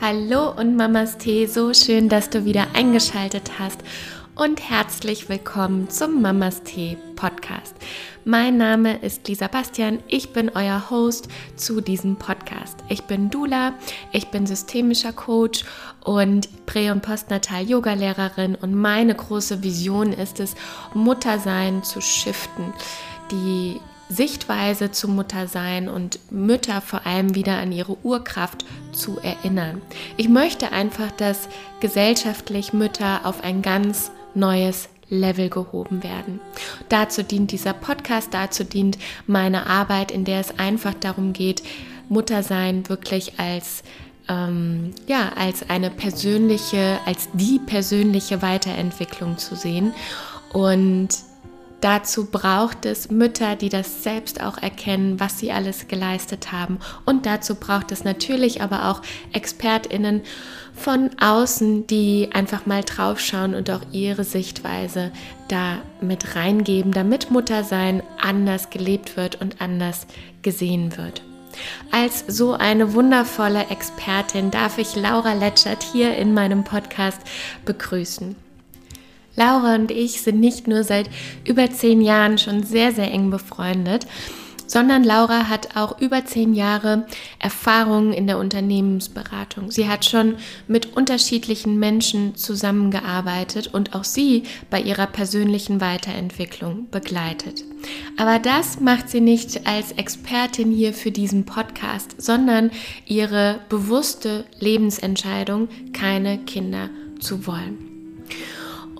Hallo und Mamas Tee, so schön, dass du wieder eingeschaltet hast und herzlich willkommen zum Mamas Tee Podcast. Mein Name ist Lisa Bastian, ich bin euer Host zu diesem Podcast. Ich bin Dula, ich bin systemischer Coach und Prä- und Postnatal-Yoga-Lehrerin und meine große Vision ist es, Muttersein zu shiften, die Sichtweise zum Muttersein und Mütter vor allem wieder an ihre Urkraft zu erinnern. Ich möchte einfach, dass gesellschaftlich Mütter auf ein ganz neues Level gehoben werden. Dazu dient dieser Podcast, dazu dient meine Arbeit, in der es einfach darum geht, Muttersein wirklich als ähm, ja als eine persönliche, als die persönliche Weiterentwicklung zu sehen und Dazu braucht es Mütter, die das selbst auch erkennen, was sie alles geleistet haben. Und dazu braucht es natürlich aber auch Expertinnen von außen, die einfach mal draufschauen und auch ihre Sichtweise da mit reingeben, damit Muttersein anders gelebt wird und anders gesehen wird. Als so eine wundervolle Expertin darf ich Laura Letschert hier in meinem Podcast begrüßen. Laura und ich sind nicht nur seit über zehn Jahren schon sehr, sehr eng befreundet, sondern Laura hat auch über zehn Jahre Erfahrung in der Unternehmensberatung. Sie hat schon mit unterschiedlichen Menschen zusammengearbeitet und auch sie bei ihrer persönlichen Weiterentwicklung begleitet. Aber das macht sie nicht als Expertin hier für diesen Podcast, sondern ihre bewusste Lebensentscheidung, keine Kinder zu wollen.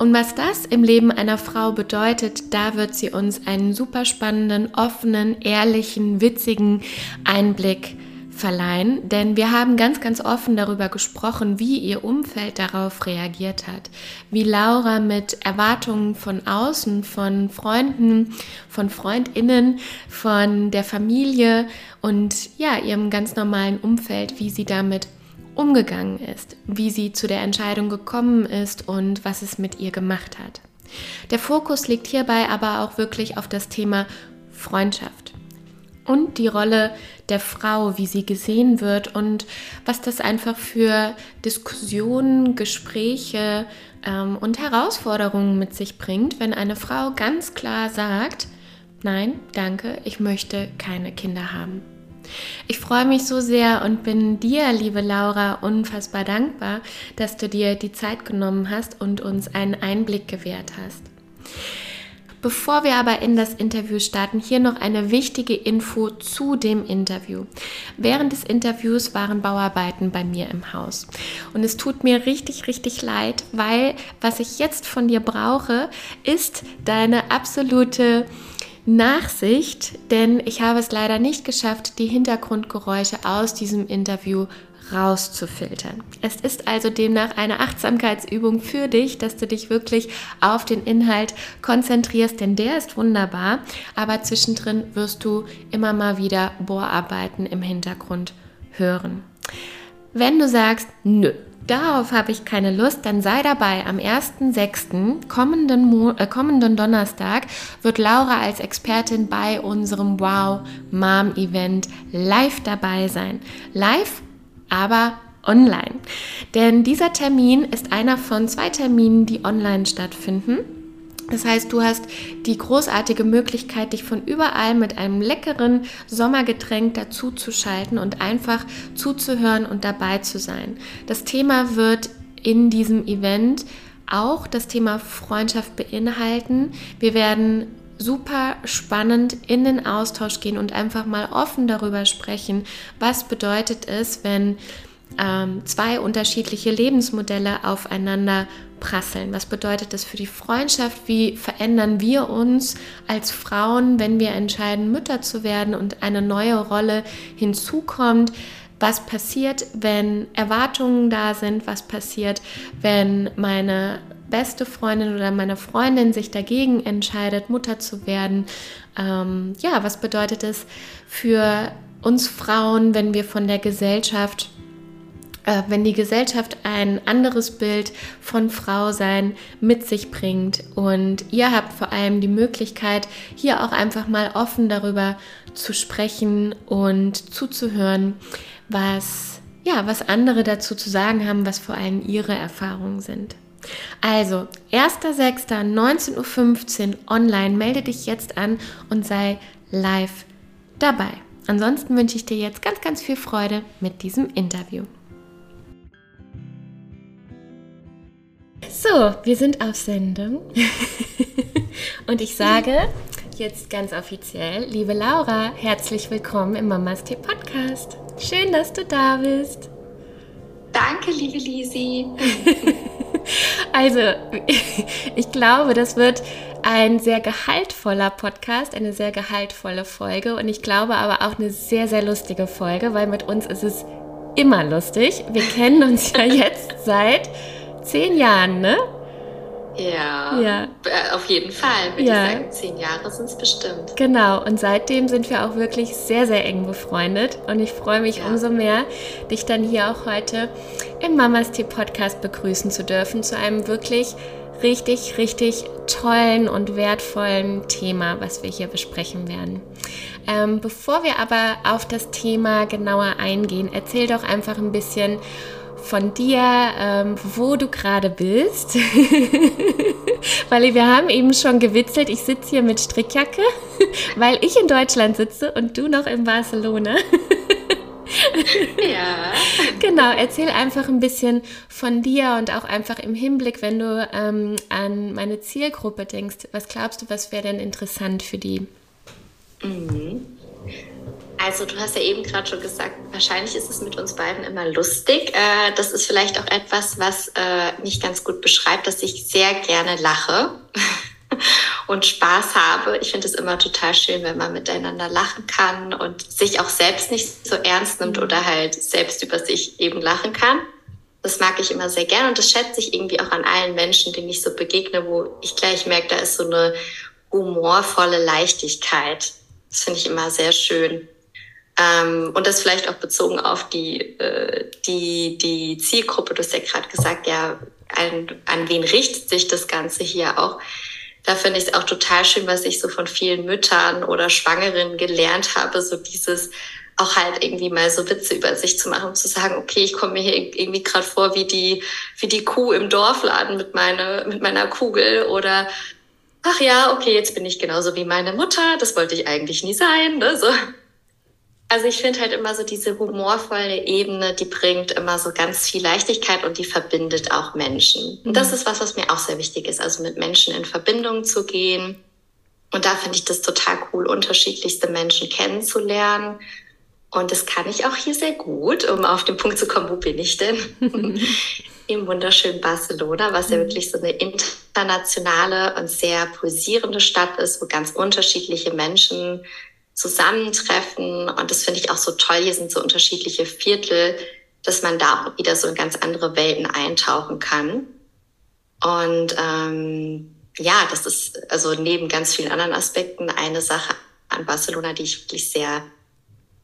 Und was das im Leben einer Frau bedeutet, da wird sie uns einen super spannenden, offenen, ehrlichen, witzigen Einblick verleihen, denn wir haben ganz, ganz offen darüber gesprochen, wie ihr Umfeld darauf reagiert hat, wie Laura mit Erwartungen von außen, von Freunden, von Freundinnen, von der Familie und ja, ihrem ganz normalen Umfeld, wie sie damit umgegangen ist, wie sie zu der Entscheidung gekommen ist und was es mit ihr gemacht hat. Der Fokus liegt hierbei aber auch wirklich auf das Thema Freundschaft und die Rolle der Frau, wie sie gesehen wird und was das einfach für Diskussionen, Gespräche ähm, und Herausforderungen mit sich bringt, wenn eine Frau ganz klar sagt, nein, danke, ich möchte keine Kinder haben. Ich freue mich so sehr und bin dir, liebe Laura, unfassbar dankbar, dass du dir die Zeit genommen hast und uns einen Einblick gewährt hast. Bevor wir aber in das Interview starten, hier noch eine wichtige Info zu dem Interview. Während des Interviews waren Bauarbeiten bei mir im Haus. Und es tut mir richtig, richtig leid, weil was ich jetzt von dir brauche, ist deine absolute Nachsicht, denn ich habe es leider nicht geschafft, die Hintergrundgeräusche aus diesem Interview rauszufiltern. Es ist also demnach eine Achtsamkeitsübung für dich, dass du dich wirklich auf den Inhalt konzentrierst, denn der ist wunderbar, aber zwischendrin wirst du immer mal wieder Bohrarbeiten im Hintergrund hören. Wenn du sagst, nö, darauf habe ich keine Lust, dann sei dabei. Am 1.6. Kommenden, äh, kommenden Donnerstag wird Laura als Expertin bei unserem Wow Mom Event live dabei sein. Live, aber online. Denn dieser Termin ist einer von zwei Terminen, die online stattfinden. Das heißt, du hast die großartige Möglichkeit, dich von überall mit einem leckeren Sommergetränk dazu zu schalten und einfach zuzuhören und dabei zu sein. Das Thema wird in diesem Event auch das Thema Freundschaft beinhalten. Wir werden super spannend in den Austausch gehen und einfach mal offen darüber sprechen, was bedeutet es, wenn ähm, zwei unterschiedliche Lebensmodelle aufeinander prasseln. Was bedeutet das für die Freundschaft? Wie verändern wir uns als Frauen, wenn wir entscheiden, Mütter zu werden und eine neue Rolle hinzukommt? Was passiert, wenn Erwartungen da sind? Was passiert, wenn meine beste Freundin oder meine Freundin sich dagegen entscheidet, Mutter zu werden? Ähm, ja, was bedeutet es für uns Frauen, wenn wir von der Gesellschaft wenn die Gesellschaft ein anderes Bild von Frau sein mit sich bringt und ihr habt vor allem die Möglichkeit, hier auch einfach mal offen darüber zu sprechen und zuzuhören, was ja, was andere dazu zu sagen haben, was vor allem ihre Erfahrungen sind. Also, 1.6.19.15 Uhr online, melde dich jetzt an und sei live dabei. Ansonsten wünsche ich dir jetzt ganz, ganz viel Freude mit diesem Interview. So, wir sind auf Sendung. Und ich sage jetzt ganz offiziell, liebe Laura, herzlich willkommen im Mamas Tee Podcast. Schön, dass du da bist. Danke, liebe Lisi. also, ich glaube, das wird ein sehr gehaltvoller Podcast, eine sehr gehaltvolle Folge und ich glaube aber auch eine sehr, sehr lustige Folge, weil mit uns ist es immer lustig. Wir kennen uns ja jetzt seit zehn Jahren, ne? Ja, ja. Äh, auf jeden Fall. Würde ja. ich sagen, zehn Jahre sind es bestimmt. Genau, und seitdem sind wir auch wirklich sehr, sehr eng befreundet. Und ich freue mich ja. umso mehr, dich dann hier auch heute im Mamas Tee Podcast begrüßen zu dürfen, zu einem wirklich richtig, richtig tollen und wertvollen Thema, was wir hier besprechen werden. Ähm, bevor wir aber auf das Thema genauer eingehen, erzähl doch einfach ein bisschen von dir, ähm, wo du gerade bist. weil wir haben eben schon gewitzelt, ich sitze hier mit Strickjacke, weil ich in Deutschland sitze und du noch in Barcelona. ja. Genau, erzähl einfach ein bisschen von dir und auch einfach im Hinblick, wenn du ähm, an meine Zielgruppe denkst, was glaubst du, was wäre denn interessant für die? Mhm. Also du hast ja eben gerade schon gesagt, wahrscheinlich ist es mit uns beiden immer lustig. Äh, das ist vielleicht auch etwas, was äh, mich ganz gut beschreibt, dass ich sehr gerne lache und Spaß habe. Ich finde es immer total schön, wenn man miteinander lachen kann und sich auch selbst nicht so ernst nimmt oder halt selbst über sich eben lachen kann. Das mag ich immer sehr gerne und das schätze ich irgendwie auch an allen Menschen, denen ich so begegne, wo ich gleich merke, da ist so eine humorvolle Leichtigkeit. Das finde ich immer sehr schön. Ähm, und das vielleicht auch bezogen auf die, äh, die, die Zielgruppe. Du hast ja gerade gesagt, ja, an, an wen richtet sich das Ganze hier auch? Da finde ich es auch total schön, was ich so von vielen Müttern oder Schwangeren gelernt habe, so dieses auch halt irgendwie mal so Witze über sich zu machen, zu sagen, okay, ich komme mir hier irgendwie gerade vor wie die, wie die Kuh im Dorfladen mit, meine, mit meiner Kugel oder ach ja, okay, jetzt bin ich genauso wie meine Mutter, das wollte ich eigentlich nie sein. Ne? So, also ich finde halt immer so diese humorvolle Ebene, die bringt immer so ganz viel Leichtigkeit und die verbindet auch Menschen. Und das mhm. ist was, was mir auch sehr wichtig ist, also mit Menschen in Verbindung zu gehen. Und da finde ich das total cool, unterschiedlichste Menschen kennenzulernen. Und das kann ich auch hier sehr gut, um auf den Punkt zu kommen, wo bin ich denn? Im wunderschönen Barcelona, was ja mhm. wirklich so eine internationale und sehr pulsierende Stadt ist, wo ganz unterschiedliche Menschen zusammentreffen. Und das finde ich auch so toll. Hier sind so unterschiedliche Viertel, dass man da auch wieder so in ganz andere Welten eintauchen kann. Und ähm, ja, das ist also neben ganz vielen anderen Aspekten eine Sache an Barcelona, die ich wirklich sehr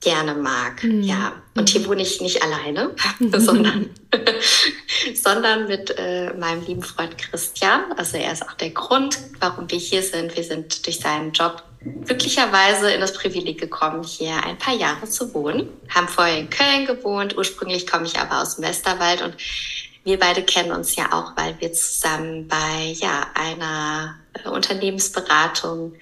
gerne mag. Mhm. Ja, und hier wohne ich nicht alleine, sondern, sondern mit äh, meinem lieben Freund Christian. Also er ist auch der Grund, warum wir hier sind. Wir sind durch seinen Job glücklicherweise in das Privileg gekommen, hier ein paar Jahre zu wohnen. Haben vorher in Köln gewohnt. Ursprünglich komme ich aber aus dem Westerwald und wir beide kennen uns ja auch, weil wir zusammen bei ja, einer äh, Unternehmensberatung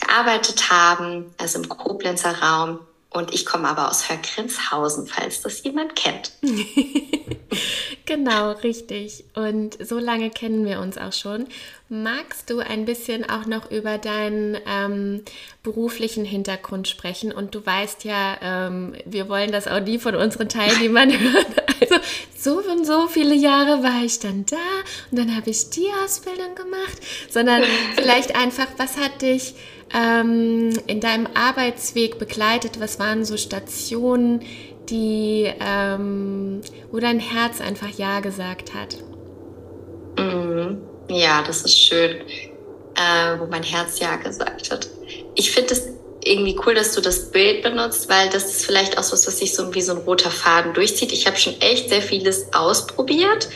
gearbeitet haben, also im Koblenzer Raum. Und ich komme aber aus Hörgrinshausen, falls das jemand kennt. genau, richtig. Und so lange kennen wir uns auch schon. Magst du ein bisschen auch noch über deinen ähm, beruflichen Hintergrund sprechen? Und du weißt ja, ähm, wir wollen das auch nie von unseren Teilnehmern hören. Also so und so viele Jahre war ich dann da und dann habe ich die Ausbildung gemacht, sondern vielleicht einfach, was hat dich ähm, in deinem Arbeitsweg begleitet? Was waren so Stationen, die, ähm, wo dein Herz einfach Ja gesagt hat? Mhm. Ja, das ist schön, äh, wo mein Herz ja gesagt hat. Ich finde es irgendwie cool, dass du das Bild benutzt, weil das ist vielleicht auch so was, was sich so wie so ein roter Faden durchzieht. Ich habe schon echt sehr vieles ausprobiert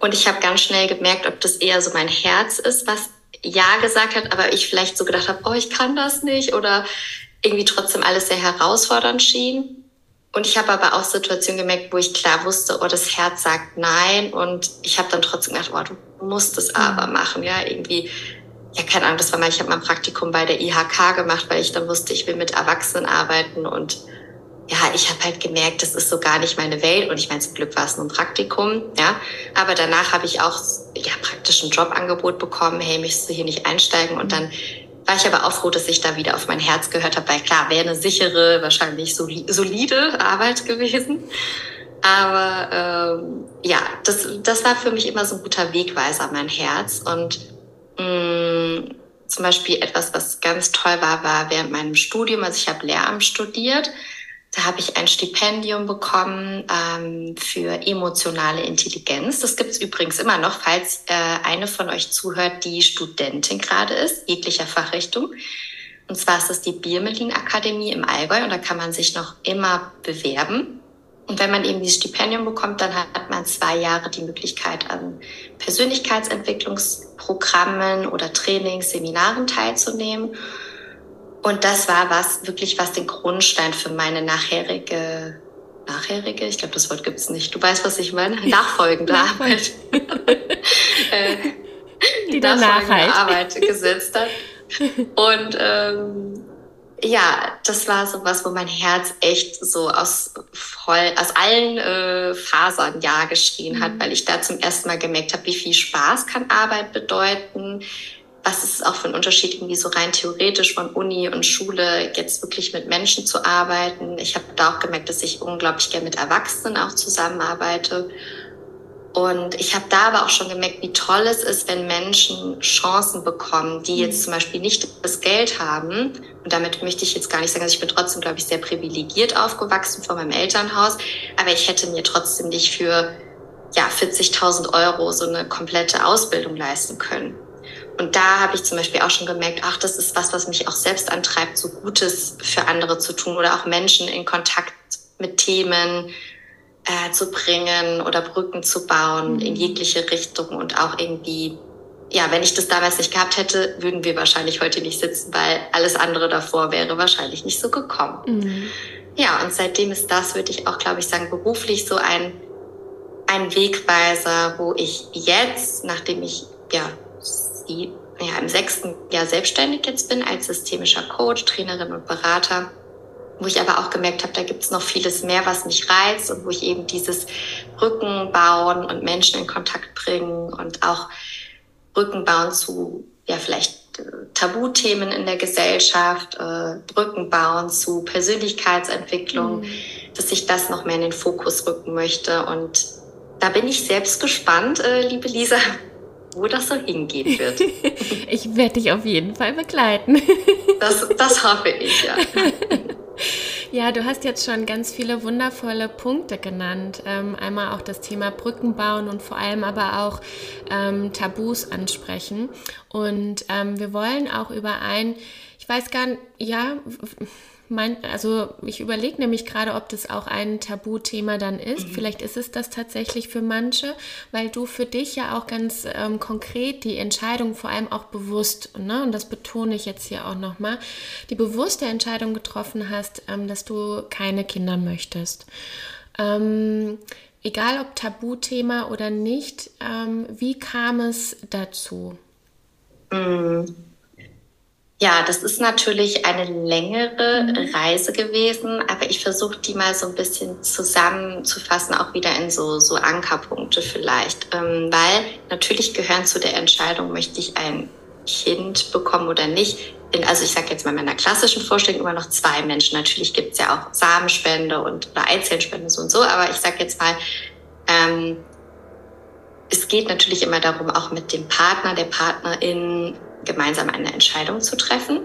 und ich habe ganz schnell gemerkt, ob das eher so mein Herz ist, was ja gesagt hat, aber ich vielleicht so gedacht habe, oh, ich kann das nicht oder irgendwie trotzdem alles sehr herausfordernd schien. Und ich habe aber auch Situationen gemerkt, wo ich klar wusste, oh, das Herz sagt nein. Und ich habe dann trotzdem gedacht, oh, du musst es aber mhm. machen. Ja, irgendwie, ja, keine Ahnung, das war mal, ich habe mein Praktikum bei der IHK gemacht, weil ich dann wusste, ich will mit Erwachsenen arbeiten. Und ja, ich habe halt gemerkt, das ist so gar nicht meine Welt. Und ich meine, zum Glück war es nur ein Praktikum, ja. Aber danach habe ich auch ja, praktisch ein Jobangebot bekommen, hey, möchtest du hier nicht einsteigen? Und dann war ich aber auch froh, dass ich da wieder auf mein Herz gehört habe, weil klar, wäre eine sichere, wahrscheinlich solide Arbeit gewesen. Aber ähm, ja, das, das war für mich immer so ein guter Wegweiser, mein Herz. Und mh, mm, zum Beispiel etwas, was ganz toll war, war während meinem Studium, also ich habe Lehramt studiert, da habe ich ein Stipendium bekommen ähm, für emotionale Intelligenz. Das gibt es übrigens immer noch, falls äh, eine von euch zuhört, die Studentin gerade ist, jeglicher Fachrichtung. Und zwar ist das die Biermelin Akademie im Allgäu und da kann man sich noch immer bewerben. Und wenn man eben dieses Stipendium bekommt, dann hat man zwei Jahre die Möglichkeit, an Persönlichkeitsentwicklungsprogrammen oder Trainings, Seminaren teilzunehmen. Und das war was, wirklich was den Grundstein für meine nachherige, nachherige, ich glaube, das Wort gibt es nicht. Du weißt, was ich meine? Nachfolgende Arbeit. Äh, Die danach halt. Arbeit gesetzt hat. Und ähm, ja, das war so was, wo mein Herz echt so aus voll, aus allen äh, Fasern ja geschrien hat, mhm. weil ich da zum ersten Mal gemerkt habe, wie viel Spaß kann Arbeit bedeuten, was ist auch für ein Unterschied, irgendwie so rein theoretisch von Uni und Schule jetzt wirklich mit Menschen zu arbeiten. Ich habe da auch gemerkt, dass ich unglaublich gerne mit Erwachsenen auch zusammenarbeite. Und ich habe da aber auch schon gemerkt, wie toll es ist, wenn Menschen Chancen bekommen, die jetzt zum Beispiel nicht das Geld haben. Und damit möchte ich jetzt gar nicht sagen, also ich bin trotzdem, glaube ich, sehr privilegiert aufgewachsen von meinem Elternhaus. Aber ich hätte mir trotzdem nicht für ja, 40.000 Euro so eine komplette Ausbildung leisten können. Und da habe ich zum Beispiel auch schon gemerkt, ach, das ist was, was mich auch selbst antreibt, so Gutes für andere zu tun oder auch Menschen in Kontakt mit Themen äh, zu bringen oder Brücken zu bauen mhm. in jegliche Richtung und auch irgendwie, ja, wenn ich das damals nicht gehabt hätte, würden wir wahrscheinlich heute nicht sitzen, weil alles andere davor wäre wahrscheinlich nicht so gekommen. Mhm. Ja, und seitdem ist das, würde ich auch, glaube ich, sagen, beruflich so ein, ein Wegweiser, wo ich jetzt, nachdem ich ja ja, im sechsten Jahr selbstständig jetzt bin als systemischer Coach, Trainerin und Berater, wo ich aber auch gemerkt habe, da gibt es noch vieles mehr, was mich reizt und wo ich eben dieses Brücken bauen und Menschen in Kontakt bringen und auch Brücken bauen zu, ja, vielleicht äh, Tabuthemen in der Gesellschaft, äh, Brücken bauen zu Persönlichkeitsentwicklung, mhm. dass ich das noch mehr in den Fokus rücken möchte. Und da bin ich selbst gespannt, äh, liebe Lisa, wo das so hingehen wird. ich werde dich auf jeden Fall begleiten. das, das hoffe ich, ja. Ja, du hast jetzt schon ganz viele wundervolle Punkte genannt. Ähm, einmal auch das Thema Brücken bauen und vor allem aber auch ähm, Tabus ansprechen. Und ähm, wir wollen auch über ein, ich weiß gar nicht, ja, mein, also ich überlege nämlich gerade, ob das auch ein Tabuthema dann ist. Mhm. Vielleicht ist es das tatsächlich für manche, weil du für dich ja auch ganz ähm, konkret die Entscheidung vor allem auch bewusst, ne, und das betone ich jetzt hier auch nochmal, die bewusste Entscheidung getroffen hast, ähm, dass du keine Kinder möchtest. Ähm, egal ob Tabuthema oder nicht, ähm, wie kam es dazu? Mhm. Ja, das ist natürlich eine längere mhm. Reise gewesen, aber ich versuche die mal so ein bisschen zusammenzufassen, auch wieder in so, so Ankerpunkte vielleicht. Ähm, weil natürlich gehören zu der Entscheidung, möchte ich ein Kind bekommen oder nicht. Also ich sage jetzt mal in meiner klassischen Vorstellung immer noch zwei Menschen. Natürlich gibt es ja auch Samenspende und oder Eizellenspende so und so, aber ich sage jetzt mal, ähm, es geht natürlich immer darum, auch mit dem Partner, der Partnerin gemeinsam eine Entscheidung zu treffen.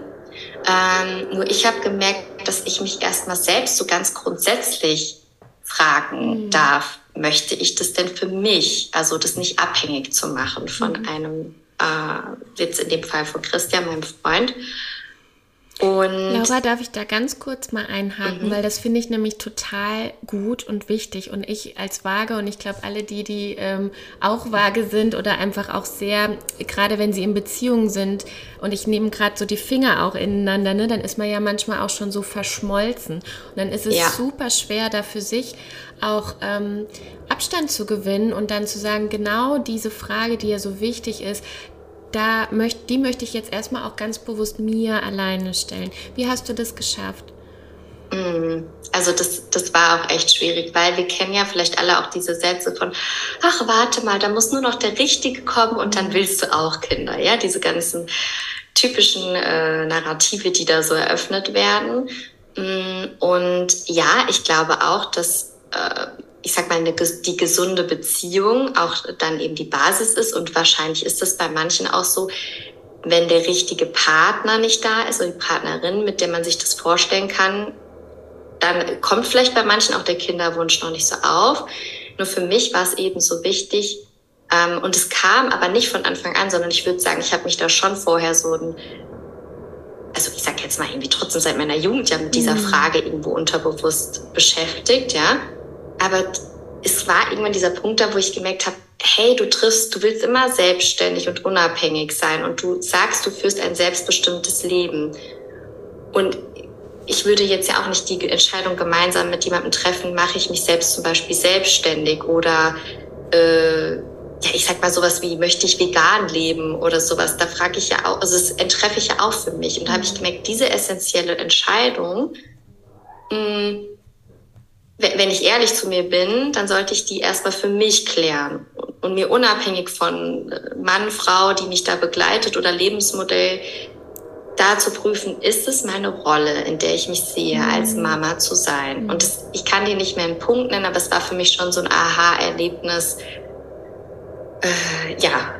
Ähm, nur ich habe gemerkt, dass ich mich erstmal selbst so ganz grundsätzlich fragen mhm. darf, möchte ich das denn für mich? Also das nicht abhängig zu machen von mhm. einem, äh, jetzt in dem Fall von Christian, meinem Freund. Und Laura, darf ich da ganz kurz mal einhaken, mhm. weil das finde ich nämlich total gut und wichtig. Und ich als Waage und ich glaube alle die, die ähm, auch Waage sind oder einfach auch sehr, gerade wenn sie in Beziehungen sind und ich nehme gerade so die Finger auch ineinander, ne, dann ist man ja manchmal auch schon so verschmolzen. Und dann ist es ja. super schwer, da für sich auch ähm, Abstand zu gewinnen und dann zu sagen, genau diese Frage, die ja so wichtig ist, da möcht, die möchte ich jetzt erstmal auch ganz bewusst mir alleine stellen. Wie hast du das geschafft? Mm, also das, das war auch echt schwierig, weil wir kennen ja vielleicht alle auch diese Sätze von, ach warte mal, da muss nur noch der Richtige kommen und dann willst du auch Kinder, ja, diese ganzen typischen äh, Narrative, die da so eröffnet werden. Mm, und ja, ich glaube auch, dass äh, ich sag mal, eine, die gesunde Beziehung auch dann eben die Basis ist. Und wahrscheinlich ist das bei manchen auch so, wenn der richtige Partner nicht da ist oder die Partnerin, mit der man sich das vorstellen kann, dann kommt vielleicht bei manchen auch der Kinderwunsch noch nicht so auf. Nur für mich war es eben so wichtig, ähm, und es kam aber nicht von Anfang an, sondern ich würde sagen, ich habe mich da schon vorher so ein, also ich sag jetzt mal irgendwie trotzdem seit meiner Jugend ja mit dieser mhm. Frage irgendwo unterbewusst beschäftigt, ja. Aber es war irgendwann dieser Punkt da, wo ich gemerkt habe, hey, du triffst, du willst immer selbstständig und unabhängig sein und du sagst, du führst ein selbstbestimmtes Leben. Und ich würde jetzt ja auch nicht die Entscheidung gemeinsam mit jemandem treffen, mache ich mich selbst zum Beispiel selbstständig oder äh, ja, ich sag mal sowas wie, möchte ich vegan leben oder sowas. Da frage ich ja auch, also das entreffe ich ja auch für mich. Und da habe ich gemerkt, diese essentielle Entscheidung, mh, hm, wenn ich ehrlich zu mir bin, dann sollte ich die erstmal für mich klären und mir unabhängig von äh, Mann, Frau, die mich da begleitet oder Lebensmodell, da zu prüfen, ist es meine Rolle, in der ich mich sehe, als mhm. Mama zu sein? Und das, ich kann die nicht mehr einen Punkt nennen, aber es war für mich schon so ein Aha-Erlebnis, äh, ja,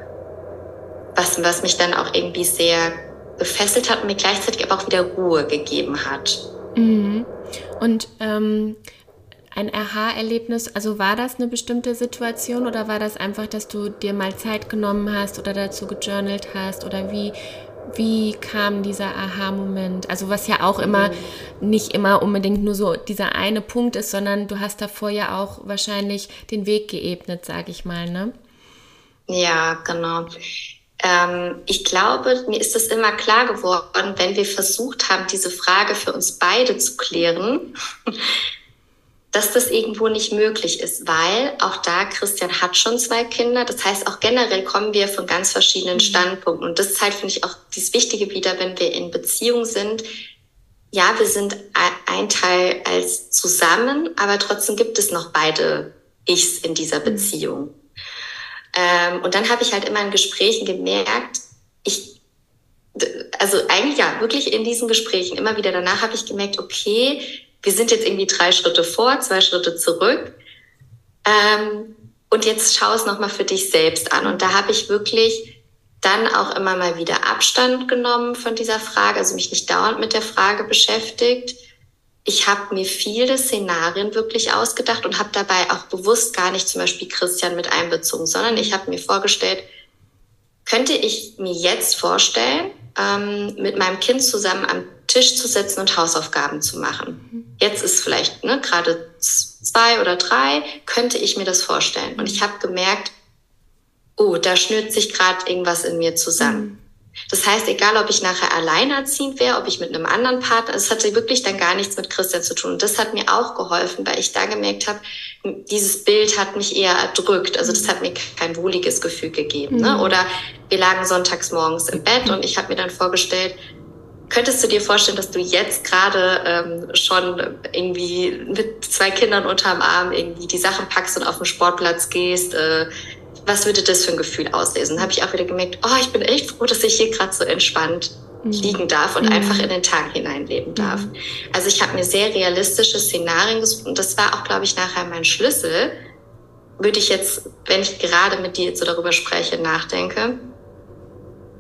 was, was mich dann auch irgendwie sehr gefesselt hat und mir gleichzeitig aber auch wieder Ruhe gegeben hat. Mhm. Und ähm, ein Aha-Erlebnis? Also war das eine bestimmte Situation oder war das einfach, dass du dir mal Zeit genommen hast oder dazu gejournalt hast oder wie, wie kam dieser Aha-Moment? Also was ja auch immer mhm. nicht immer unbedingt nur so dieser eine Punkt ist, sondern du hast davor ja auch wahrscheinlich den Weg geebnet, sage ich mal, ne? Ja, genau. Ähm, ich glaube, mir ist das immer klar geworden, wenn wir versucht haben, diese Frage für uns beide zu klären, dass das irgendwo nicht möglich ist, weil auch da Christian hat schon zwei Kinder. Das heißt, auch generell kommen wir von ganz verschiedenen mhm. Standpunkten. Und das ist halt, finde ich, auch dieses Wichtige wieder, wenn wir in Beziehung sind. Ja, wir sind ein Teil als zusammen, aber trotzdem gibt es noch beide Ichs in dieser mhm. Beziehung. Ähm, und dann habe ich halt immer in Gesprächen gemerkt, ich, also eigentlich ja, wirklich in diesen Gesprächen, immer wieder danach habe ich gemerkt, okay, wir sind jetzt irgendwie drei Schritte vor, zwei Schritte zurück. Ähm, und jetzt schau es nochmal für dich selbst an. Und da habe ich wirklich dann auch immer mal wieder Abstand genommen von dieser Frage, also mich nicht dauernd mit der Frage beschäftigt. Ich habe mir viele Szenarien wirklich ausgedacht und habe dabei auch bewusst gar nicht zum Beispiel Christian mit einbezogen, sondern ich habe mir vorgestellt, könnte ich mir jetzt vorstellen, ähm, mit meinem Kind zusammen am Tisch zu sitzen und Hausaufgaben zu machen. Jetzt ist vielleicht ne, gerade zwei oder drei, könnte ich mir das vorstellen. Und ich habe gemerkt, oh, da schnürt sich gerade irgendwas in mir zusammen. Das heißt, egal ob ich nachher alleinerziehend wäre, ob ich mit einem anderen Partner, es hatte wirklich dann gar nichts mit Christian zu tun. Und das hat mir auch geholfen, weil ich da gemerkt habe, dieses Bild hat mich eher erdrückt. Also das hat mir kein wohliges Gefühl gegeben. Ne? Mhm. Oder wir lagen sonntags morgens im Bett und ich habe mir dann vorgestellt, Könntest du dir vorstellen, dass du jetzt gerade ähm, schon irgendwie mit zwei Kindern unterm Arm irgendwie die Sachen packst und auf den Sportplatz gehst? Äh, was würde das für ein Gefühl auslesen? Habe ich auch wieder gemerkt, oh, ich bin echt froh, dass ich hier gerade so entspannt mhm. liegen darf und mhm. einfach in den Tag hineinleben darf. Mhm. Also ich habe mir sehr realistische Szenarien gesucht und das war auch, glaube ich, nachher mein Schlüssel. Würde ich jetzt, wenn ich gerade mit dir jetzt so darüber spreche, nachdenke,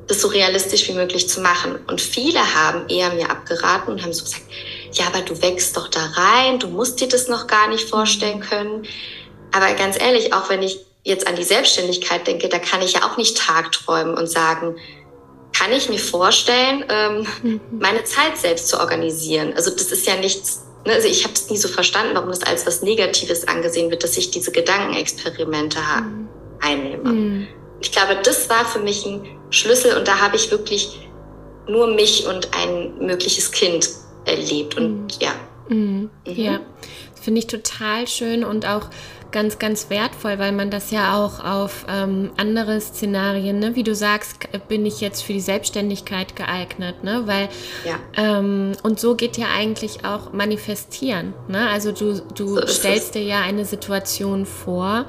das so realistisch wie möglich zu machen. Und viele haben eher mir abgeraten und haben so gesagt, ja, aber du wächst doch da rein, du musst dir das noch gar nicht vorstellen können. Aber ganz ehrlich, auch wenn ich jetzt an die Selbstständigkeit denke, da kann ich ja auch nicht tagträumen und sagen, kann ich mir vorstellen, ähm, mhm. meine Zeit selbst zu organisieren. Also das ist ja nichts, ne? also ich habe es nie so verstanden, warum das als was Negatives angesehen wird, dass ich diese Gedankenexperimente mhm. einnehme. Mhm. Ich glaube, das war für mich ein Schlüssel und da habe ich wirklich nur mich und ein mögliches Kind erlebt und mhm. ja. Mhm. Ja, finde ich total schön und auch ganz, ganz wertvoll, weil man das ja auch auf ähm, andere Szenarien, ne? wie du sagst, bin ich jetzt für die Selbstständigkeit geeignet, ne? Weil ja. ähm, und so geht ja eigentlich auch manifestieren. Ne? Also du, du so stellst dir ja eine Situation vor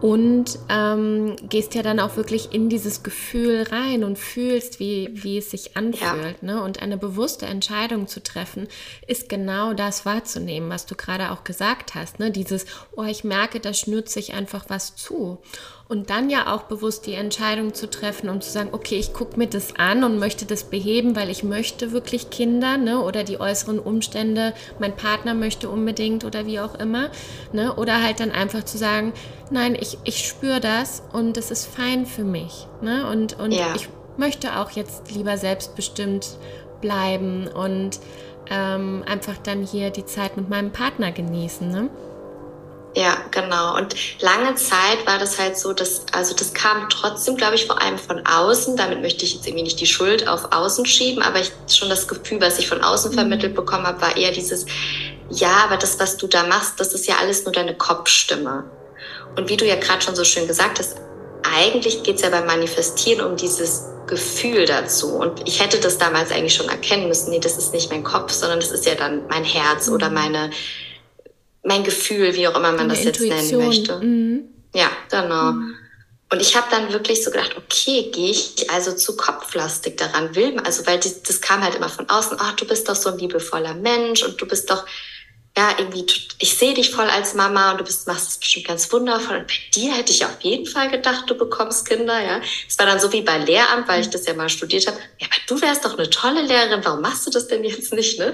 und ähm, gehst ja dann auch wirklich in dieses Gefühl rein und fühlst, wie, wie es sich anfühlt. Ja. Ne? Und eine bewusste Entscheidung zu treffen, ist genau das wahrzunehmen, was du gerade auch gesagt hast. Ne? Dieses, oh, ich merke, da schnürt sich einfach was zu. Und dann ja auch bewusst die Entscheidung zu treffen und zu sagen, okay, ich gucke mir das an und möchte das beheben, weil ich möchte wirklich Kinder ne? oder die äußeren Umstände, mein Partner möchte unbedingt oder wie auch immer. Ne? Oder halt dann einfach zu sagen, nein, ich, ich spüre das und es ist fein für mich. Ne? Und, und ja. ich möchte auch jetzt lieber selbstbestimmt bleiben und ähm, einfach dann hier die Zeit mit meinem Partner genießen. Ne? Ja, genau. Und lange Zeit war das halt so, dass, also das kam trotzdem, glaube ich, vor allem von außen. Damit möchte ich jetzt irgendwie nicht die Schuld auf außen schieben, aber ich, schon das Gefühl, was ich von außen mhm. vermittelt bekommen habe, war eher dieses, ja, aber das, was du da machst, das ist ja alles nur deine Kopfstimme. Und wie du ja gerade schon so schön gesagt hast, eigentlich geht es ja beim Manifestieren um dieses Gefühl dazu. Und ich hätte das damals eigentlich schon erkennen müssen, nee, das ist nicht mein Kopf, sondern das ist ja dann mein Herz mhm. oder meine mein Gefühl, wie auch immer man das jetzt nennen möchte. Mhm. Ja, genau. Mhm. Und ich habe dann wirklich so gedacht, okay, gehe ich also zu kopflastig daran, will, also weil die, das kam halt immer von außen, ach, du bist doch so ein liebevoller Mensch und du bist doch, ja, irgendwie, ich sehe dich voll als Mama und du bist, machst es bestimmt ganz wundervoll. Und bei dir hätte ich auf jeden Fall gedacht, du bekommst Kinder, ja. Es war dann so wie bei Lehramt, weil ich das ja mal studiert habe. Ja, aber du wärst doch eine tolle Lehrerin, warum machst du das denn jetzt nicht, ne?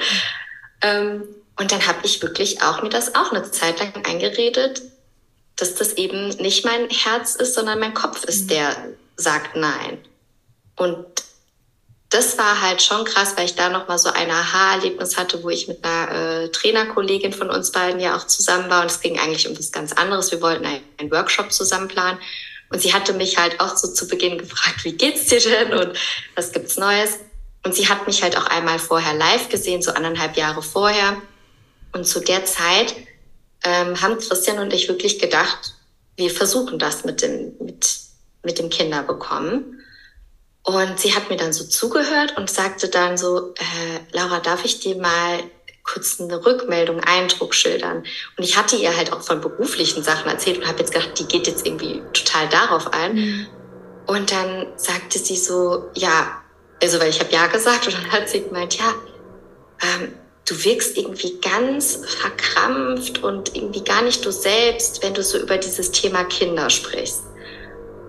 Ähm, und dann habe ich wirklich auch mir das auch eine Zeit lang eingeredet, dass das eben nicht mein Herz ist, sondern mein Kopf ist, mhm. der sagt nein. Und das war halt schon krass, weil ich da noch mal so ein Aha-Erlebnis hatte, wo ich mit einer äh, Trainerkollegin von uns beiden ja auch zusammen war und es ging eigentlich um was ganz anderes. Wir wollten einen Workshop zusammen planen und sie hatte mich halt auch so zu Beginn gefragt, wie geht's dir denn und was gibt's Neues? Und sie hat mich halt auch einmal vorher live gesehen, so anderthalb Jahre vorher. Und zu der Zeit ähm, haben Christian und ich wirklich gedacht, wir versuchen das mit dem, mit, mit dem Kinderbekommen. Und sie hat mir dann so zugehört und sagte dann so, äh, Laura, darf ich dir mal kurz eine Rückmeldung, Eindruck schildern? Und ich hatte ihr halt auch von beruflichen Sachen erzählt und habe jetzt gedacht, die geht jetzt irgendwie total darauf ein. Mhm. Und dann sagte sie so, ja, also weil ich habe ja gesagt und dann hat sie gemeint, ja, ähm, du wirkst irgendwie ganz verkrampft und irgendwie gar nicht du selbst, wenn du so über dieses Thema Kinder sprichst.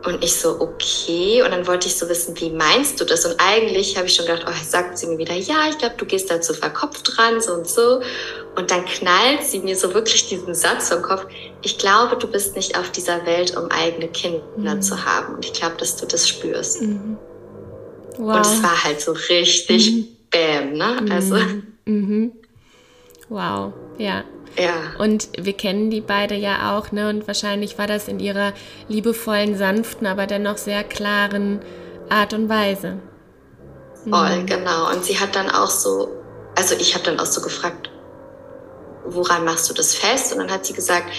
Und ich so, okay. Und dann wollte ich so wissen, wie meinst du das? Und eigentlich habe ich schon gedacht, oh, sagt sie mir wieder, ja, ich glaube, du gehst da zu verkopft dran, so und so. Und dann knallt sie mir so wirklich diesen Satz vom Kopf. Ich glaube, du bist nicht auf dieser Welt, um eigene Kinder mhm. zu haben. Und ich glaube, dass du das spürst. Mhm. Wow. Und es war halt so richtig mhm. Bäm, ne? Also. Mhm. Mhm. Wow, ja. Ja. Und wir kennen die beide ja auch, ne? Und wahrscheinlich war das in ihrer liebevollen, sanften, aber dennoch sehr klaren Art und Weise. Voll, mhm. genau. Und sie hat dann auch so, also ich habe dann auch so gefragt, woran machst du das fest? Und dann hat sie gesagt,